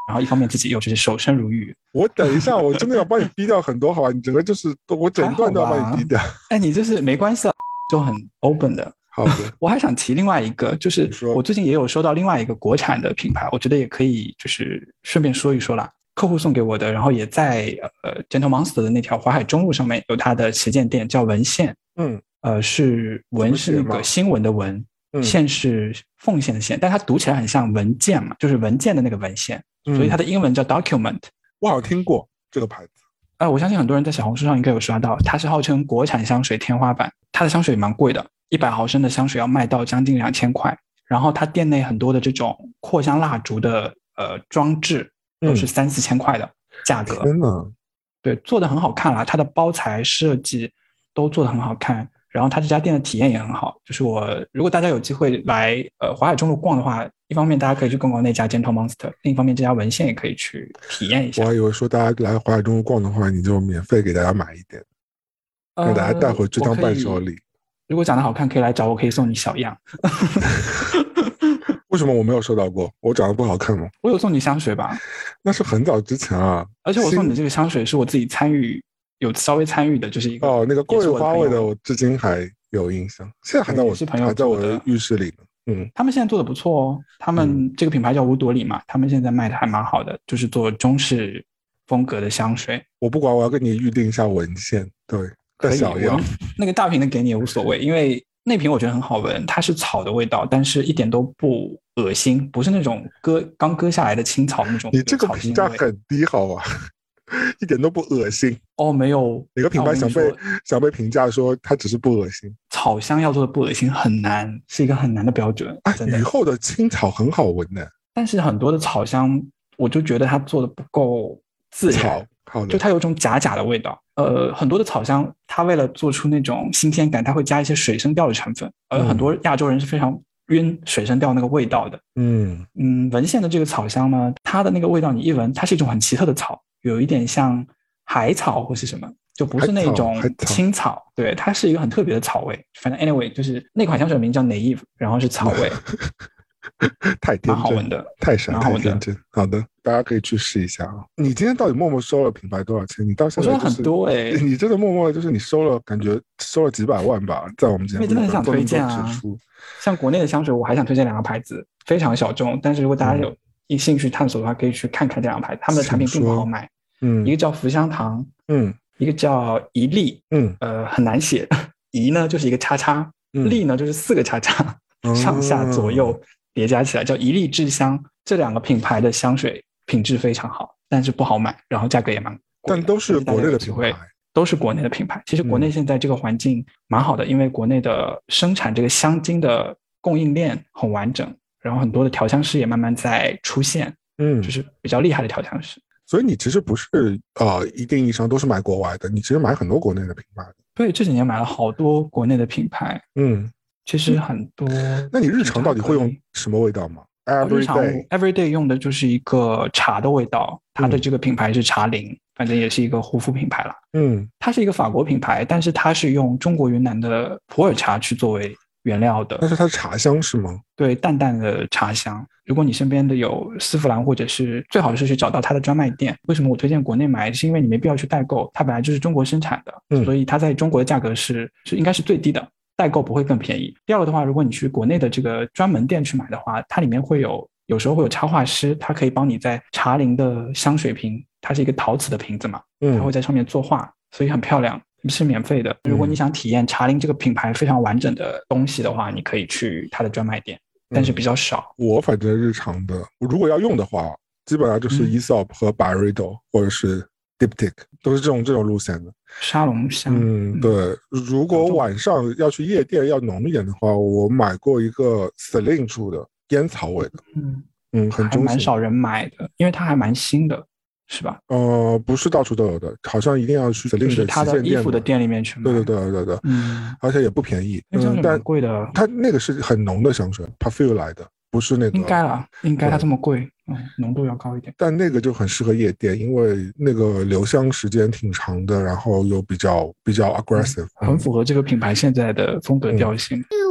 然后一方面自己又就是守身如玉。我等一下，我真的要帮你逼掉很多，好吧？你整个就是我整段都要帮你逼掉。哎，你就是没关系啊，就很 open 的。好的，我还想提另外一个，就是我最近也有收到另外一个国产的品牌，我觉得也可以，就是顺便说一说啦。客户送给我的，然后也在呃 Gentle Monster 的那条淮海中路上面有它的旗舰店，叫文献。嗯呃，是文是那个新闻的文，嗯献是奉献的献，但它读起来很像文件嘛，就是文件的那个文献，所以它嗯的英文叫 document。我好像听过这个牌子。呃，我相信很多人在小红书上应该有刷到，它是号称国产香水天花板，它的香水蛮贵的，一百毫升的香水要卖到将近两千块。然后它店内很多的这种扩香蜡烛的呃装置都是嗯三四千块的价格，真的，对，做的很好看啦，它的包材设计都做的很好看。然后他这家店的体验也很好。就是我如果大家有机会来呃淮海中路逛的话，一方面大家可以去逛逛那家 Gentle Monster，另一方面这家文献也可以去体验一下我。还以为说大家来淮海中路逛的话，你就免费给大家买一点，给大家带回去当伴手礼。如果长得好看，可以来找我，可以送你小样。(laughs) 为什么我没有收到过？我长得不好看吗？我有送你香水吧？那是很早之前啊。而且我送你的这个香水是我自己参与，有稍微参与的，就是一个哦，那个桂花味的，我至今还有印象，现在还在我是朋友还在我的浴室里呢。嗯，他们现在做的不错哦，他们这个品牌叫五朵里嘛，他们现在卖的还蛮好的，就是做中式风格的香水。我不管，我要跟你预定一下文献。对，可以。(laughs) 那个大瓶的给你也无所谓，因为那瓶我觉得很好闻，它是草的味道，但是一点都不恶心，不是那种割刚割下来的青草那种你这个草评价很低，好吧？(laughs) 一点都不恶心。哦，没有哪个品牌想被说想被评价说它只是不恶心？草香要做的不恶心很难，是一个很难的标准，啊，真的雨。后的青草很好闻的。但是很多的草香，我就觉得它做的不够自然，，就它有种假假的味道。呃，很多的草香，它为了做出那种新鲜感，它会加一些水生调的成分，而嗯很多亚洲人是非常晕水生调那个味道的。嗯嗯，文献的这个草香呢，它的那个味道，你一闻，它是一种很奇特的草，有一点像海草或是什么，就不是那种青草，对，它是一个很特别的草味。反正 anyway，就是那款香水名叫 Naive，然后是草味，(laughs) 太天真，蛮好闻的。太傻，蛮好闻的太天真。好的，大家可以去试一下啊。你今天到底默默收了品牌多少钱？你到现在就是很多哎、你真的默默就是你收了，感觉收了几百万吧，在我们节目因为真的很想推荐啊像国内的香水，我还想推荐两个牌子，非常小众，但是如果大家有一兴趣探索的话，可以去看看这两个牌子，他们的产品并不好买。嗯一个叫福香堂，嗯一个叫一粒，嗯呃，很难写。(laughs) 一呢就是一个叉叉，嗯粒呢就是四个叉叉，上下左右叠加起来叫一粒制香。这两个品牌的香水品质非常好，但是不好买，然后价格也蛮贵。但都是国内的品牌。都是国内的品牌。其实国内嗯现在这个环境蛮好的，因为国内的生产这个香精的供应链很完整，然后很多的调香师也慢慢在出现，嗯，就是比较厉害的调香师。所以你其实不是呃一定意义上都是买国外的，你其实买很多国内的品牌。对，这几年买了好多国内的品牌，嗯，其实很多。那你日常到底会用什么味道吗？Every 哦日常 day，every day 用的就是一个茶的味道，它的嗯这个品牌是茶灵，反正也是一个护肤品牌了。嗯它是一个法国品牌，但是它是用中国云南的普洱茶去作为原料的但，是它的茶香是吗？对淡淡的茶香。如果你身边的有丝芙兰，或者是最好是去找到它的专卖店。为什么我推荐国内买？是因为你没必要去代购，它本来就是中国生产的，嗯所以它在中国的价格是是应该是最低的，代购不会更便宜。第二个的话，如果你去国内的这个专门店去买的话，它里面会有有时候会有插画师，他可以帮你在茶林的香水瓶，它是一个陶瓷的瓶子嘛，它会嗯在上面作画，所以很漂亮，是免费的。如果你想体验茶林这个品牌非常完整的东西的话，你可以去它的专卖店，但是比较少。我反正日常的，如果要用的话，基本上就是嗯 Esop 和 Byredo 或者是 Diptyque，都是这种这种路线的。沙龙香，嗯，对。如果晚上要去夜店要浓一点的话，我买过一个 Celine 出的烟草味的，嗯，嗯，很还。蛮少人买的，因为它还蛮新的，是吧？呃，不是到处都有的，好像一定要去就 Celine 是它旗舰店的衣服的。店里面去买。对对，对对对，嗯，而且也不便宜。嗯，但贵的，它那个是很浓的香水，Parfum 来的，不是那个。应该啦，应该它这么贵，嗯，浓度要高一点。但那个就很适合夜店，因为那个留香时间挺长的，然后又比较比较 aggressive。很符合这个品牌现在的风格嗯调性。一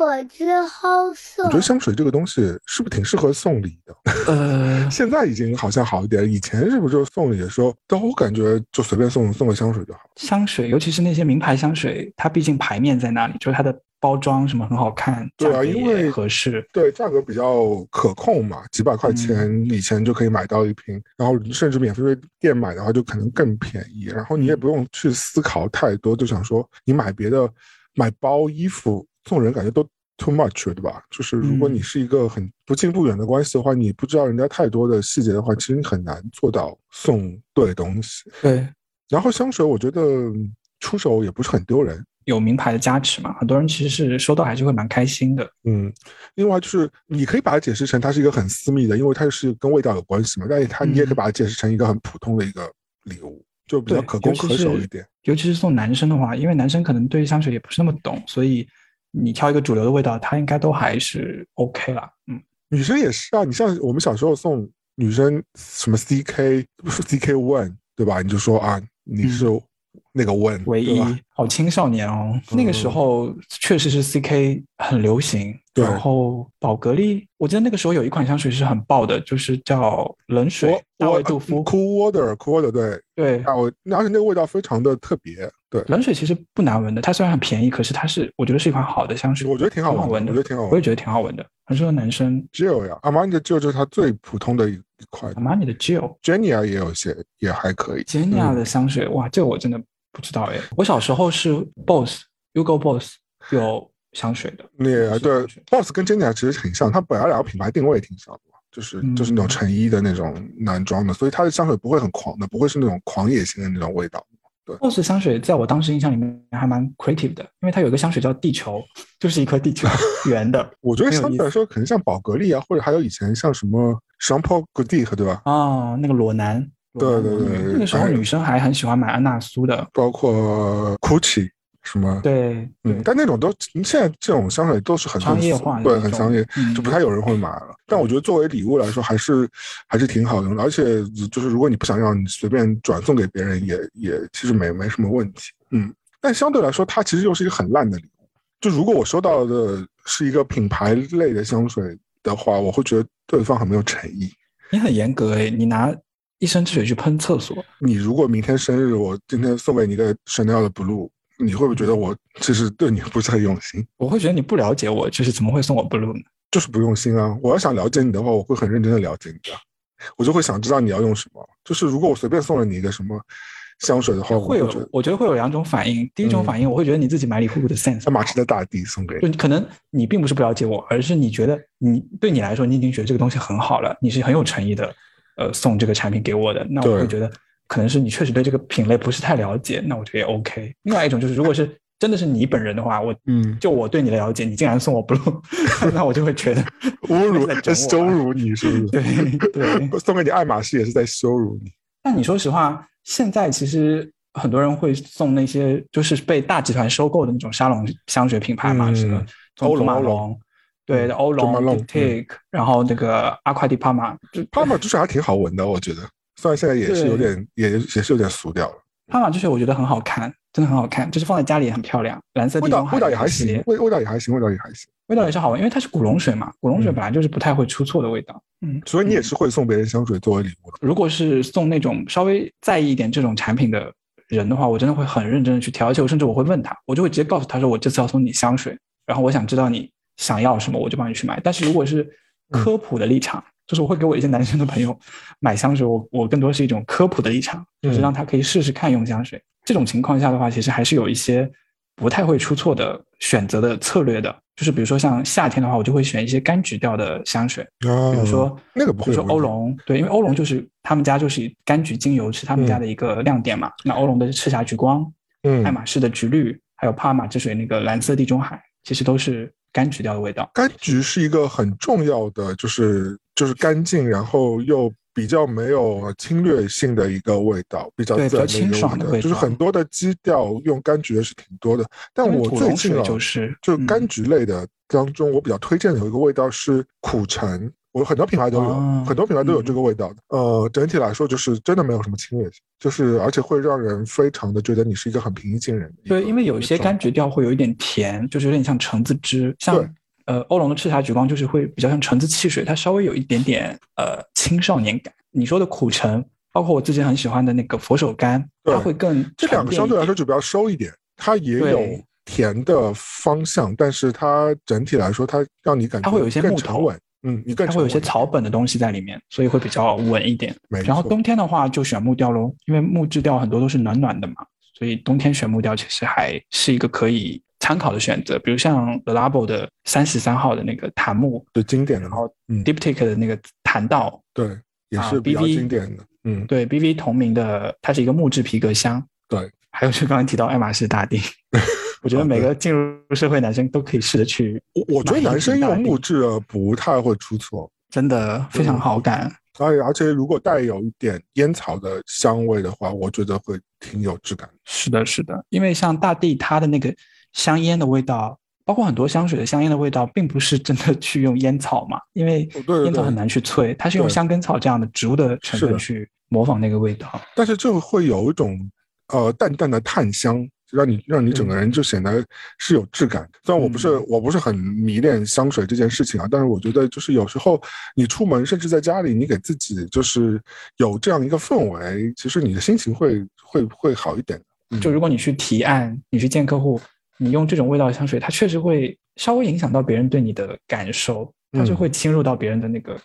无所知，好色我觉。得香水这个东西是不是挺适合送礼的？呃，(laughs) 现在已经好像好一点，以前是不是就送礼的时候都感觉就随便送送个香水就好？香水，尤其是那些名牌香水，它毕竟牌面在那里，就是它的包装什么很好看，对啊因为合适。对，价格比较可控嘛，几百块钱嗯以前就可以买到一瓶，然后甚至免费店买的话就可能更便宜，然后你也不用去思考太多，就想说你买别的买包、衣服送人，感觉都 too much 对吧？就是如果嗯你是一个很不近不远的关系的话，你不知道人家太多的细节的话，其实你很难做到送对东西。对，然后香水，我觉得出手也不是很丢人。有名牌的加持嘛，很多人其实是收到还是会蛮开心的。嗯，另外就是你可以把它解释成它是一个很私密的，因为它是跟味道有关系嘛。但是它你也可以嗯把它解释成一个很普通的一个礼物。就比较可攻可守一点。尤其是送男生的话，因为男生可能对香水也不是那么懂，所以你挑一个主流的味道，它应该都还是 OK 啦。嗯，女生也是啊，你像我们小时候送女生什么 CK 不是 CK One 对吧？你就说啊，你是那个嗯唯一？好青少年哦，那个时嗯候确实是 CK 很流行，对然后宝格丽，我记得那个时候有一款香水是很爆的，就是叫冷水我大我卫杜夫，Cool Water Cool Water 对，对，啊我而且那个味道非常的特别，对，冷水其实不难闻的，它虽然很便宜，可是它是我觉得是一款好的香水，我觉得挺好闻的我觉得挺好闻我也觉得挺好闻的，很适合男生。Gel 呀，阿玛尼的 Gel 就是它最普通的一一款阿玛尼的 Gel。，Genia 也有些也还可以。Jenny 的香水，哇，这个我真的不知道哎。我小时候是 Boss Hugo Boss 有香水的，那也对，Boss 跟 j e n n 其实很像，它本来两个品牌定位挺像的嘛，就是就是那种嗯成衣的那种男装的，所以它的香水不会很狂的，不会是那种狂野型的那种味道。对 Boss 香水在我当时印象里面还蛮 creative 的，因为它有一个香水叫地球，(laughs) 就是一颗地球 (laughs) 圆的 (laughs) 我觉得相对来说，可能像宝格丽啊，或者还有以前像什么 Jean Paul Gaultier 对吧？哦，那个裸男。对对对对那个时候哎女生还很喜欢买安娜苏的，包括 Gucci 什么，对，嗯，但那种都现在这种香水都是很商业化的对，很商业，嗯就不太有人会买了。但我觉得作为礼物来说，还是还是挺好用的。而且就是如果你不想要，你随便转送给别人也也其实没没什么问题。嗯，但相对来说，它其实又是一个很烂的礼物。就如果我收到的是一个品牌类的香水的话，我会觉得对方很没有诚意。你很严格哎，你拿一身之水去喷厕所，你如果明天生日，我今天送给你一个 Chanel 的 Blue，你会不会觉得我其实对你不是很用心？我会觉得你不了解我，就是怎么会送我 blue 呢？就是不用心啊！我要想了解你的话，我会很认真的了解你的，我就会想知道你要用什么。就是如果我随便送了你一个什么香水的话，我会有觉，我觉得会有两种反应。第一种嗯反应，我会觉得你自己买礼物的 sense 爱马驰的大地送给你，就你可能你并不是不了解我，而是你觉得你对你来说，你已经觉得这个东西很好了，你是很有诚意的，呃，送这个产品给我的。那我会觉得可能是你确实对这个品类不是太了解，那我觉得也 OK。另外一种就是，如果是 (laughs) 真的是你本人的话，我嗯，就我对你的了解，你竟然送我 blue，(laughs) 那我就会觉得 (laughs) 侮辱、在羞啊辱你，是不是？对对。送给你爱马仕也是在羞辱你。但你说实话，现在其实很多人会送那些就是被大集团收购的那种沙龙香水品牌嘛，嗯什么欧龙马龙，对，嗯欧龙然后那个阿夸迪帕玛，就帕玛之水还挺好闻的，我觉得，虽然现在也是有点，也也是有点俗掉了，帕玛之水我觉得很好看，真的很好看，就是放在家里也很漂亮，蓝色地味道味道也还行，味味道也还行，味道也还行。味道也是好闻，因为它是古龙水嘛，古龙水嗯。本来就是不太会出错的味道，嗯，所以你也是会送别人香水作为礼物的。如果是送那种稍微在意一点这种产品的人的话，我真的会很认真的去挑，而且我甚至我会问他，我就会直接告诉他说，我这次要送你香水，然后我想知道你想要什么，我就帮你去买。但是如果是科普的立场，就是我会给我一些男生的朋友买香水，我我更多是一种科普的立场，就是让他可以试试看用香水。这种情况下的话，其实还是有一些不太会出错的选择的策略的，就是比如说像夏天的话，我就会选一些柑橘调的香水。啊，比如说那个不会比如说欧龙，对，因为欧龙就是他们家就是以柑橘精油是他们家的一个亮点嘛。那欧龙的赤霞橘光，嗯爱马仕的橘绿，还有帕玛之水那个蓝色地中海，其实都是柑橘调的味道。柑橘是一个很重要的，就是就是干净，然后又比较没有侵略性的一个味道，比较自然比较清。爽的味道就是很多的基调用柑橘的是挺多的，但我最近啊，就是嗯就柑橘类的当中，我比较推荐的有一个味道是苦橙。我很多品牌都有，哦很多品牌都有嗯这个味道的。呃，整体来说就是真的没有什么侵略性，就是而且会让人非常的觉得你是一个很平易近人。对，因为有一些柑橘调会有一点甜，就是有点像橙子汁，像呃欧龙的赤霞橘光就是会比较像橙子汽水，它稍微有一点点呃青少年感。你说的苦橙，包括我自己很喜欢的那个佛手柑，它会更这两个相对来说就比较收一点，它也有甜的方向，但是它整体来说，它让你感觉它会有一些木头更沉稳，嗯，你更它会有一些草本的东西在里面，所以会比较稳一点。然后冬天的话就选木调喽，因为木质调很多都是暖暖的嘛，所以冬天选木调其实还是一个可以参考的选择。比如像 The Labo 的三十三号的那个檀木，对经典的，然后嗯 Diptyque 的那个檀道，对，也啊是比较经典的，嗯，对 BV 同名的，它是一个木质皮革箱。对，还有就刚刚提到爱马仕大地，(laughs) 我觉得每个进入社会男生都可以试着去，我我觉得男生用木质的不太会出错，真的非常好感。而而且如果带有一点烟草的香味的话，我觉得会挺有质感。是的，是的，因为像大地它的那个香烟的味道，包括很多香水的香烟的味道，并不是真的 (laughs) 去用烟草嘛，因为烟草很难去萃，它是用香根草这样的植物的成分去模仿那个味道。但是就会有一种呃淡淡的炭香，让你让你整个人就显得是有质感。虽然我不是、嗯。我不是很迷恋香水这件事情啊，但是我觉得就是有时候你出门，甚至在家里，你给自己就是有这样一个氛围，其实你的心情会会会好一点就如果你去提案，你去见客户，你用这种味道的香水，它确实会稍微影响到别人对你的感受，它就嗯。会侵入到别人的那个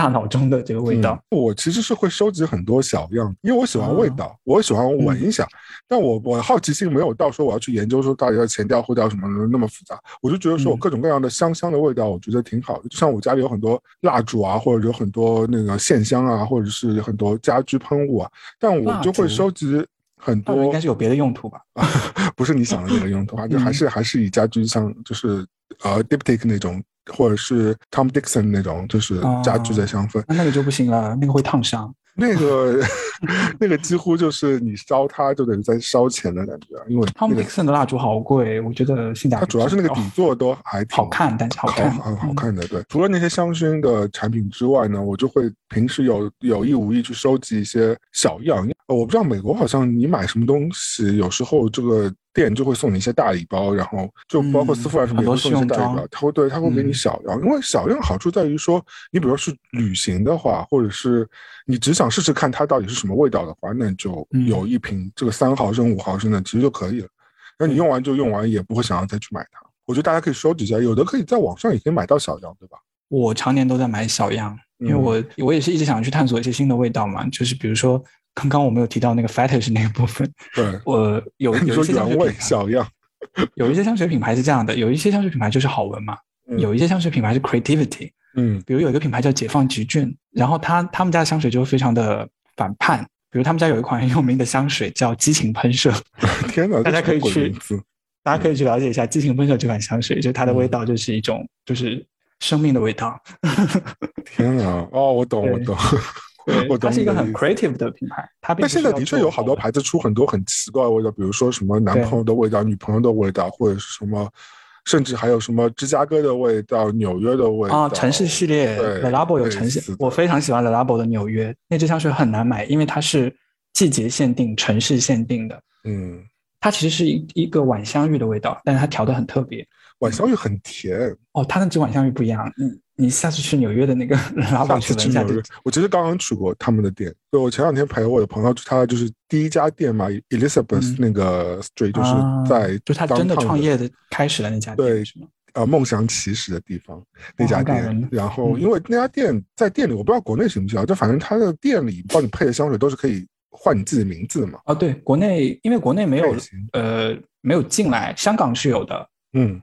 大脑中的这个味道。嗯我其实是会收集很多小样，因为我喜欢味道，我喜欢闻一下。但我我好奇心没有到说我要去研究说到底要前调后调什么的那么复杂。我就觉得说我嗯各种各样的香香的味道，我觉得挺好的。就像我家里有很多蜡烛啊，或者有很多那个线香啊，或者是很多家居喷雾啊，但我就会收集很多应该是有别的用途吧？(laughs) 不是你想的那个用途啊，就嗯还是还是以家居像就是呃 Diptyque 那种，或者是 Tom Dixon 那种，就是家居的香氛。那那个就不行了，那个会烫伤。那个 (laughs) 那个几乎就是你烧它就等于在烧钱的感觉啊，因为 Tom Dixon 的蜡烛好贵，我觉得性价比它主要是那个底座都还挺好看，但是好看，好好嗯看的。对，除了那些香薰的产品之外呢，我就会平时有有意无意去收集一些小样。呃我不知道美国好像你买什么东西，有时候这个店就会送你一些大礼包，然后就包括嗯丝芙兰什么很多也会送一些试用装大礼包，他会对他会给你嗯小样，因为小样好处在于说，你比如说是旅行的话，或者是你只想试试看它到底是什么味道的话，那你就嗯有一瓶这个三毫升、五毫升的其实就可以了。那你用完就用完，也不会想要再去买它。我觉得大家可以收集一下，有的可以在网上也可以买到小样，对吧？我常年都在买小样，因为嗯我我也是一直想去探索一些新的味道嘛，就是比如说刚刚我们有提到那个 fetish 那个部分，对，(laughs) 我有 (laughs) 有一些香原味小样，(laughs) 有一些香水品牌是这样的，有一些香水品牌就是好闻嘛，嗯。有一些香水品牌是 creativity，嗯。比如有一个品牌叫解放橘郡，然后他他们家的香水就非常的反叛，比如他们家有一款很有名的香水叫激情喷射，天哪，大家可以去大家可以去了解一下激情喷射这款香水，就它的味嗯道就是一种就是生命的味道，天哪，哦，我懂，我懂。对我懂它是一个很 creative 的品牌，它并但现在的确有好多牌子出很多很奇怪的味道，比如说什么男朋友的味道、女朋友的味道，或者是什么，甚至还有什么芝加哥的味道、纽约的味道啊，城市系列对 Le Labo 有城市，我非常喜欢 Le Labo 的纽约那支香水很难买，因为它是季节限定、城市限定的。嗯，它其实是一一个晚香玉的味道，但是它调的很特别。晚香玉很甜。哦，它那支晚香玉不一样，你你下次去纽约的那个老板去次去闻一下我其实刚刚去过他们的店。对，我前两天陪我的朋友去，他就是第一家店嘛，Elizabeth 嗯那个 Street，就是啊在就他真的创业的开始的那家店对店是吗？呃梦想起始的地方那家店人。然后嗯因为那家店在店里，我不知道国内行不行啊，就反正他的店里帮你配的香水都是可以换你自己名字的嘛。哦，对，国内因为国内没有呃没有进来，香港是有的。嗯，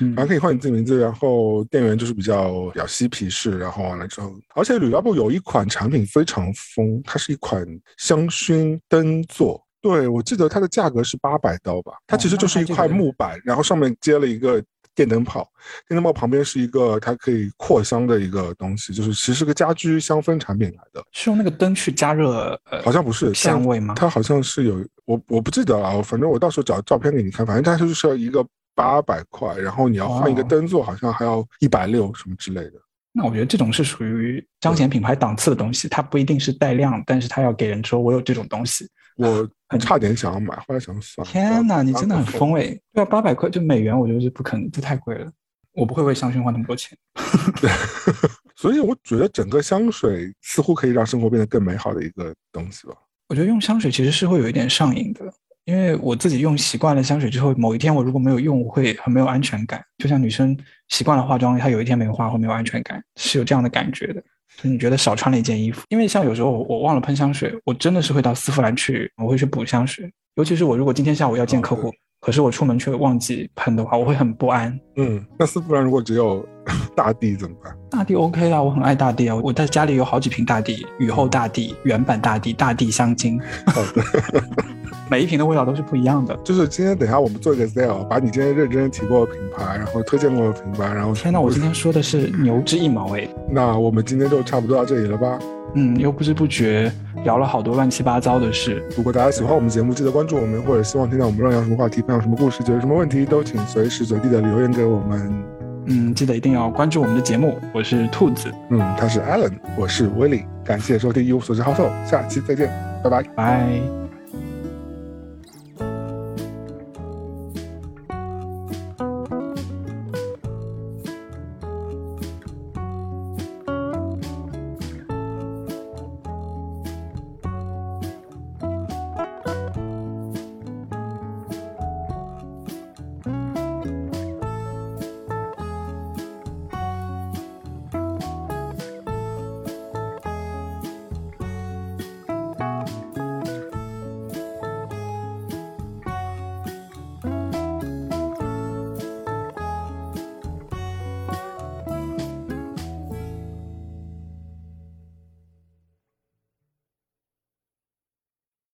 嗯然后可以换你自己名字，然后店员就是比较比较嬉皮士，然后完了之后，而且吕拉布有一款产品非常疯，它是一款香薰灯座。对，我记得它的价格是八百刀吧，它其实就是一块木板，然后上面接了一个电灯泡，电灯泡旁边是一个它可以扩香的一个东西，就是其实是个家居香氛产品来的，是用那个灯去加热，呃，好像不是但香味吗？它好像是有我我不记得了，反正我到时候找照片给你看，反正它就是一个八百块，然后你要换一个哦灯座，好像还要一百六什么之类的。那我觉得这种是属于彰显品牌档次的东西，它不一定是带量，但是它要给人说我有这种东西。我很差点想要买，后来想算了。天哪，你真的很疯诶！对啊，八百块就美元，我觉得是不可能，这太贵了。我不会为香薰花那么多钱。(laughs) (laughs) 所以我觉得整个香水似乎可以让生活变得更美好的一个东西吧。我觉得用香水其实是会有一点上瘾的，因为我自己用习惯了香水之后，某一天我如果没有用，我会很没有安全感。就像女生习惯了化妆，她有一天没化会没有安全感，是有这样的感觉的。所以你觉得少穿了一件衣服，因为像有时候我我忘了喷香水，我真的是会到丝芙兰去，我会去补香水。尤其是我如果今天下午要见客户，可是我出门却忘记喷的话，我会很不安。嗯，那丝芙兰如果只有 (laughs) 大地怎么办？大地 OK 啦，我很爱大地啊，我在家里有好几瓶大地，雨后大地、原版大地、大地香精。好的。(laughs) 每一瓶的味道都是不一样的。就是今天等一下我们做一个 sale，把你今天认真提过的品牌，然后推荐过的品牌，然后天呐，我今天说的是牛之一毛哎。那我们今天就差不多到这里了吧？嗯，又不知不觉聊了好多乱七八糟的事。如果大家喜欢我们节目，记得关注我们，或者希望听到我们乱聊什么话题，分享什么故事，解决什么问题，都请随时随地的留言给我们。嗯，记得一定要关注我们的节目。我是兔子，嗯，他是 Alan，我是 Willie，感谢收听一无所知好手，下期再见，拜拜，拜。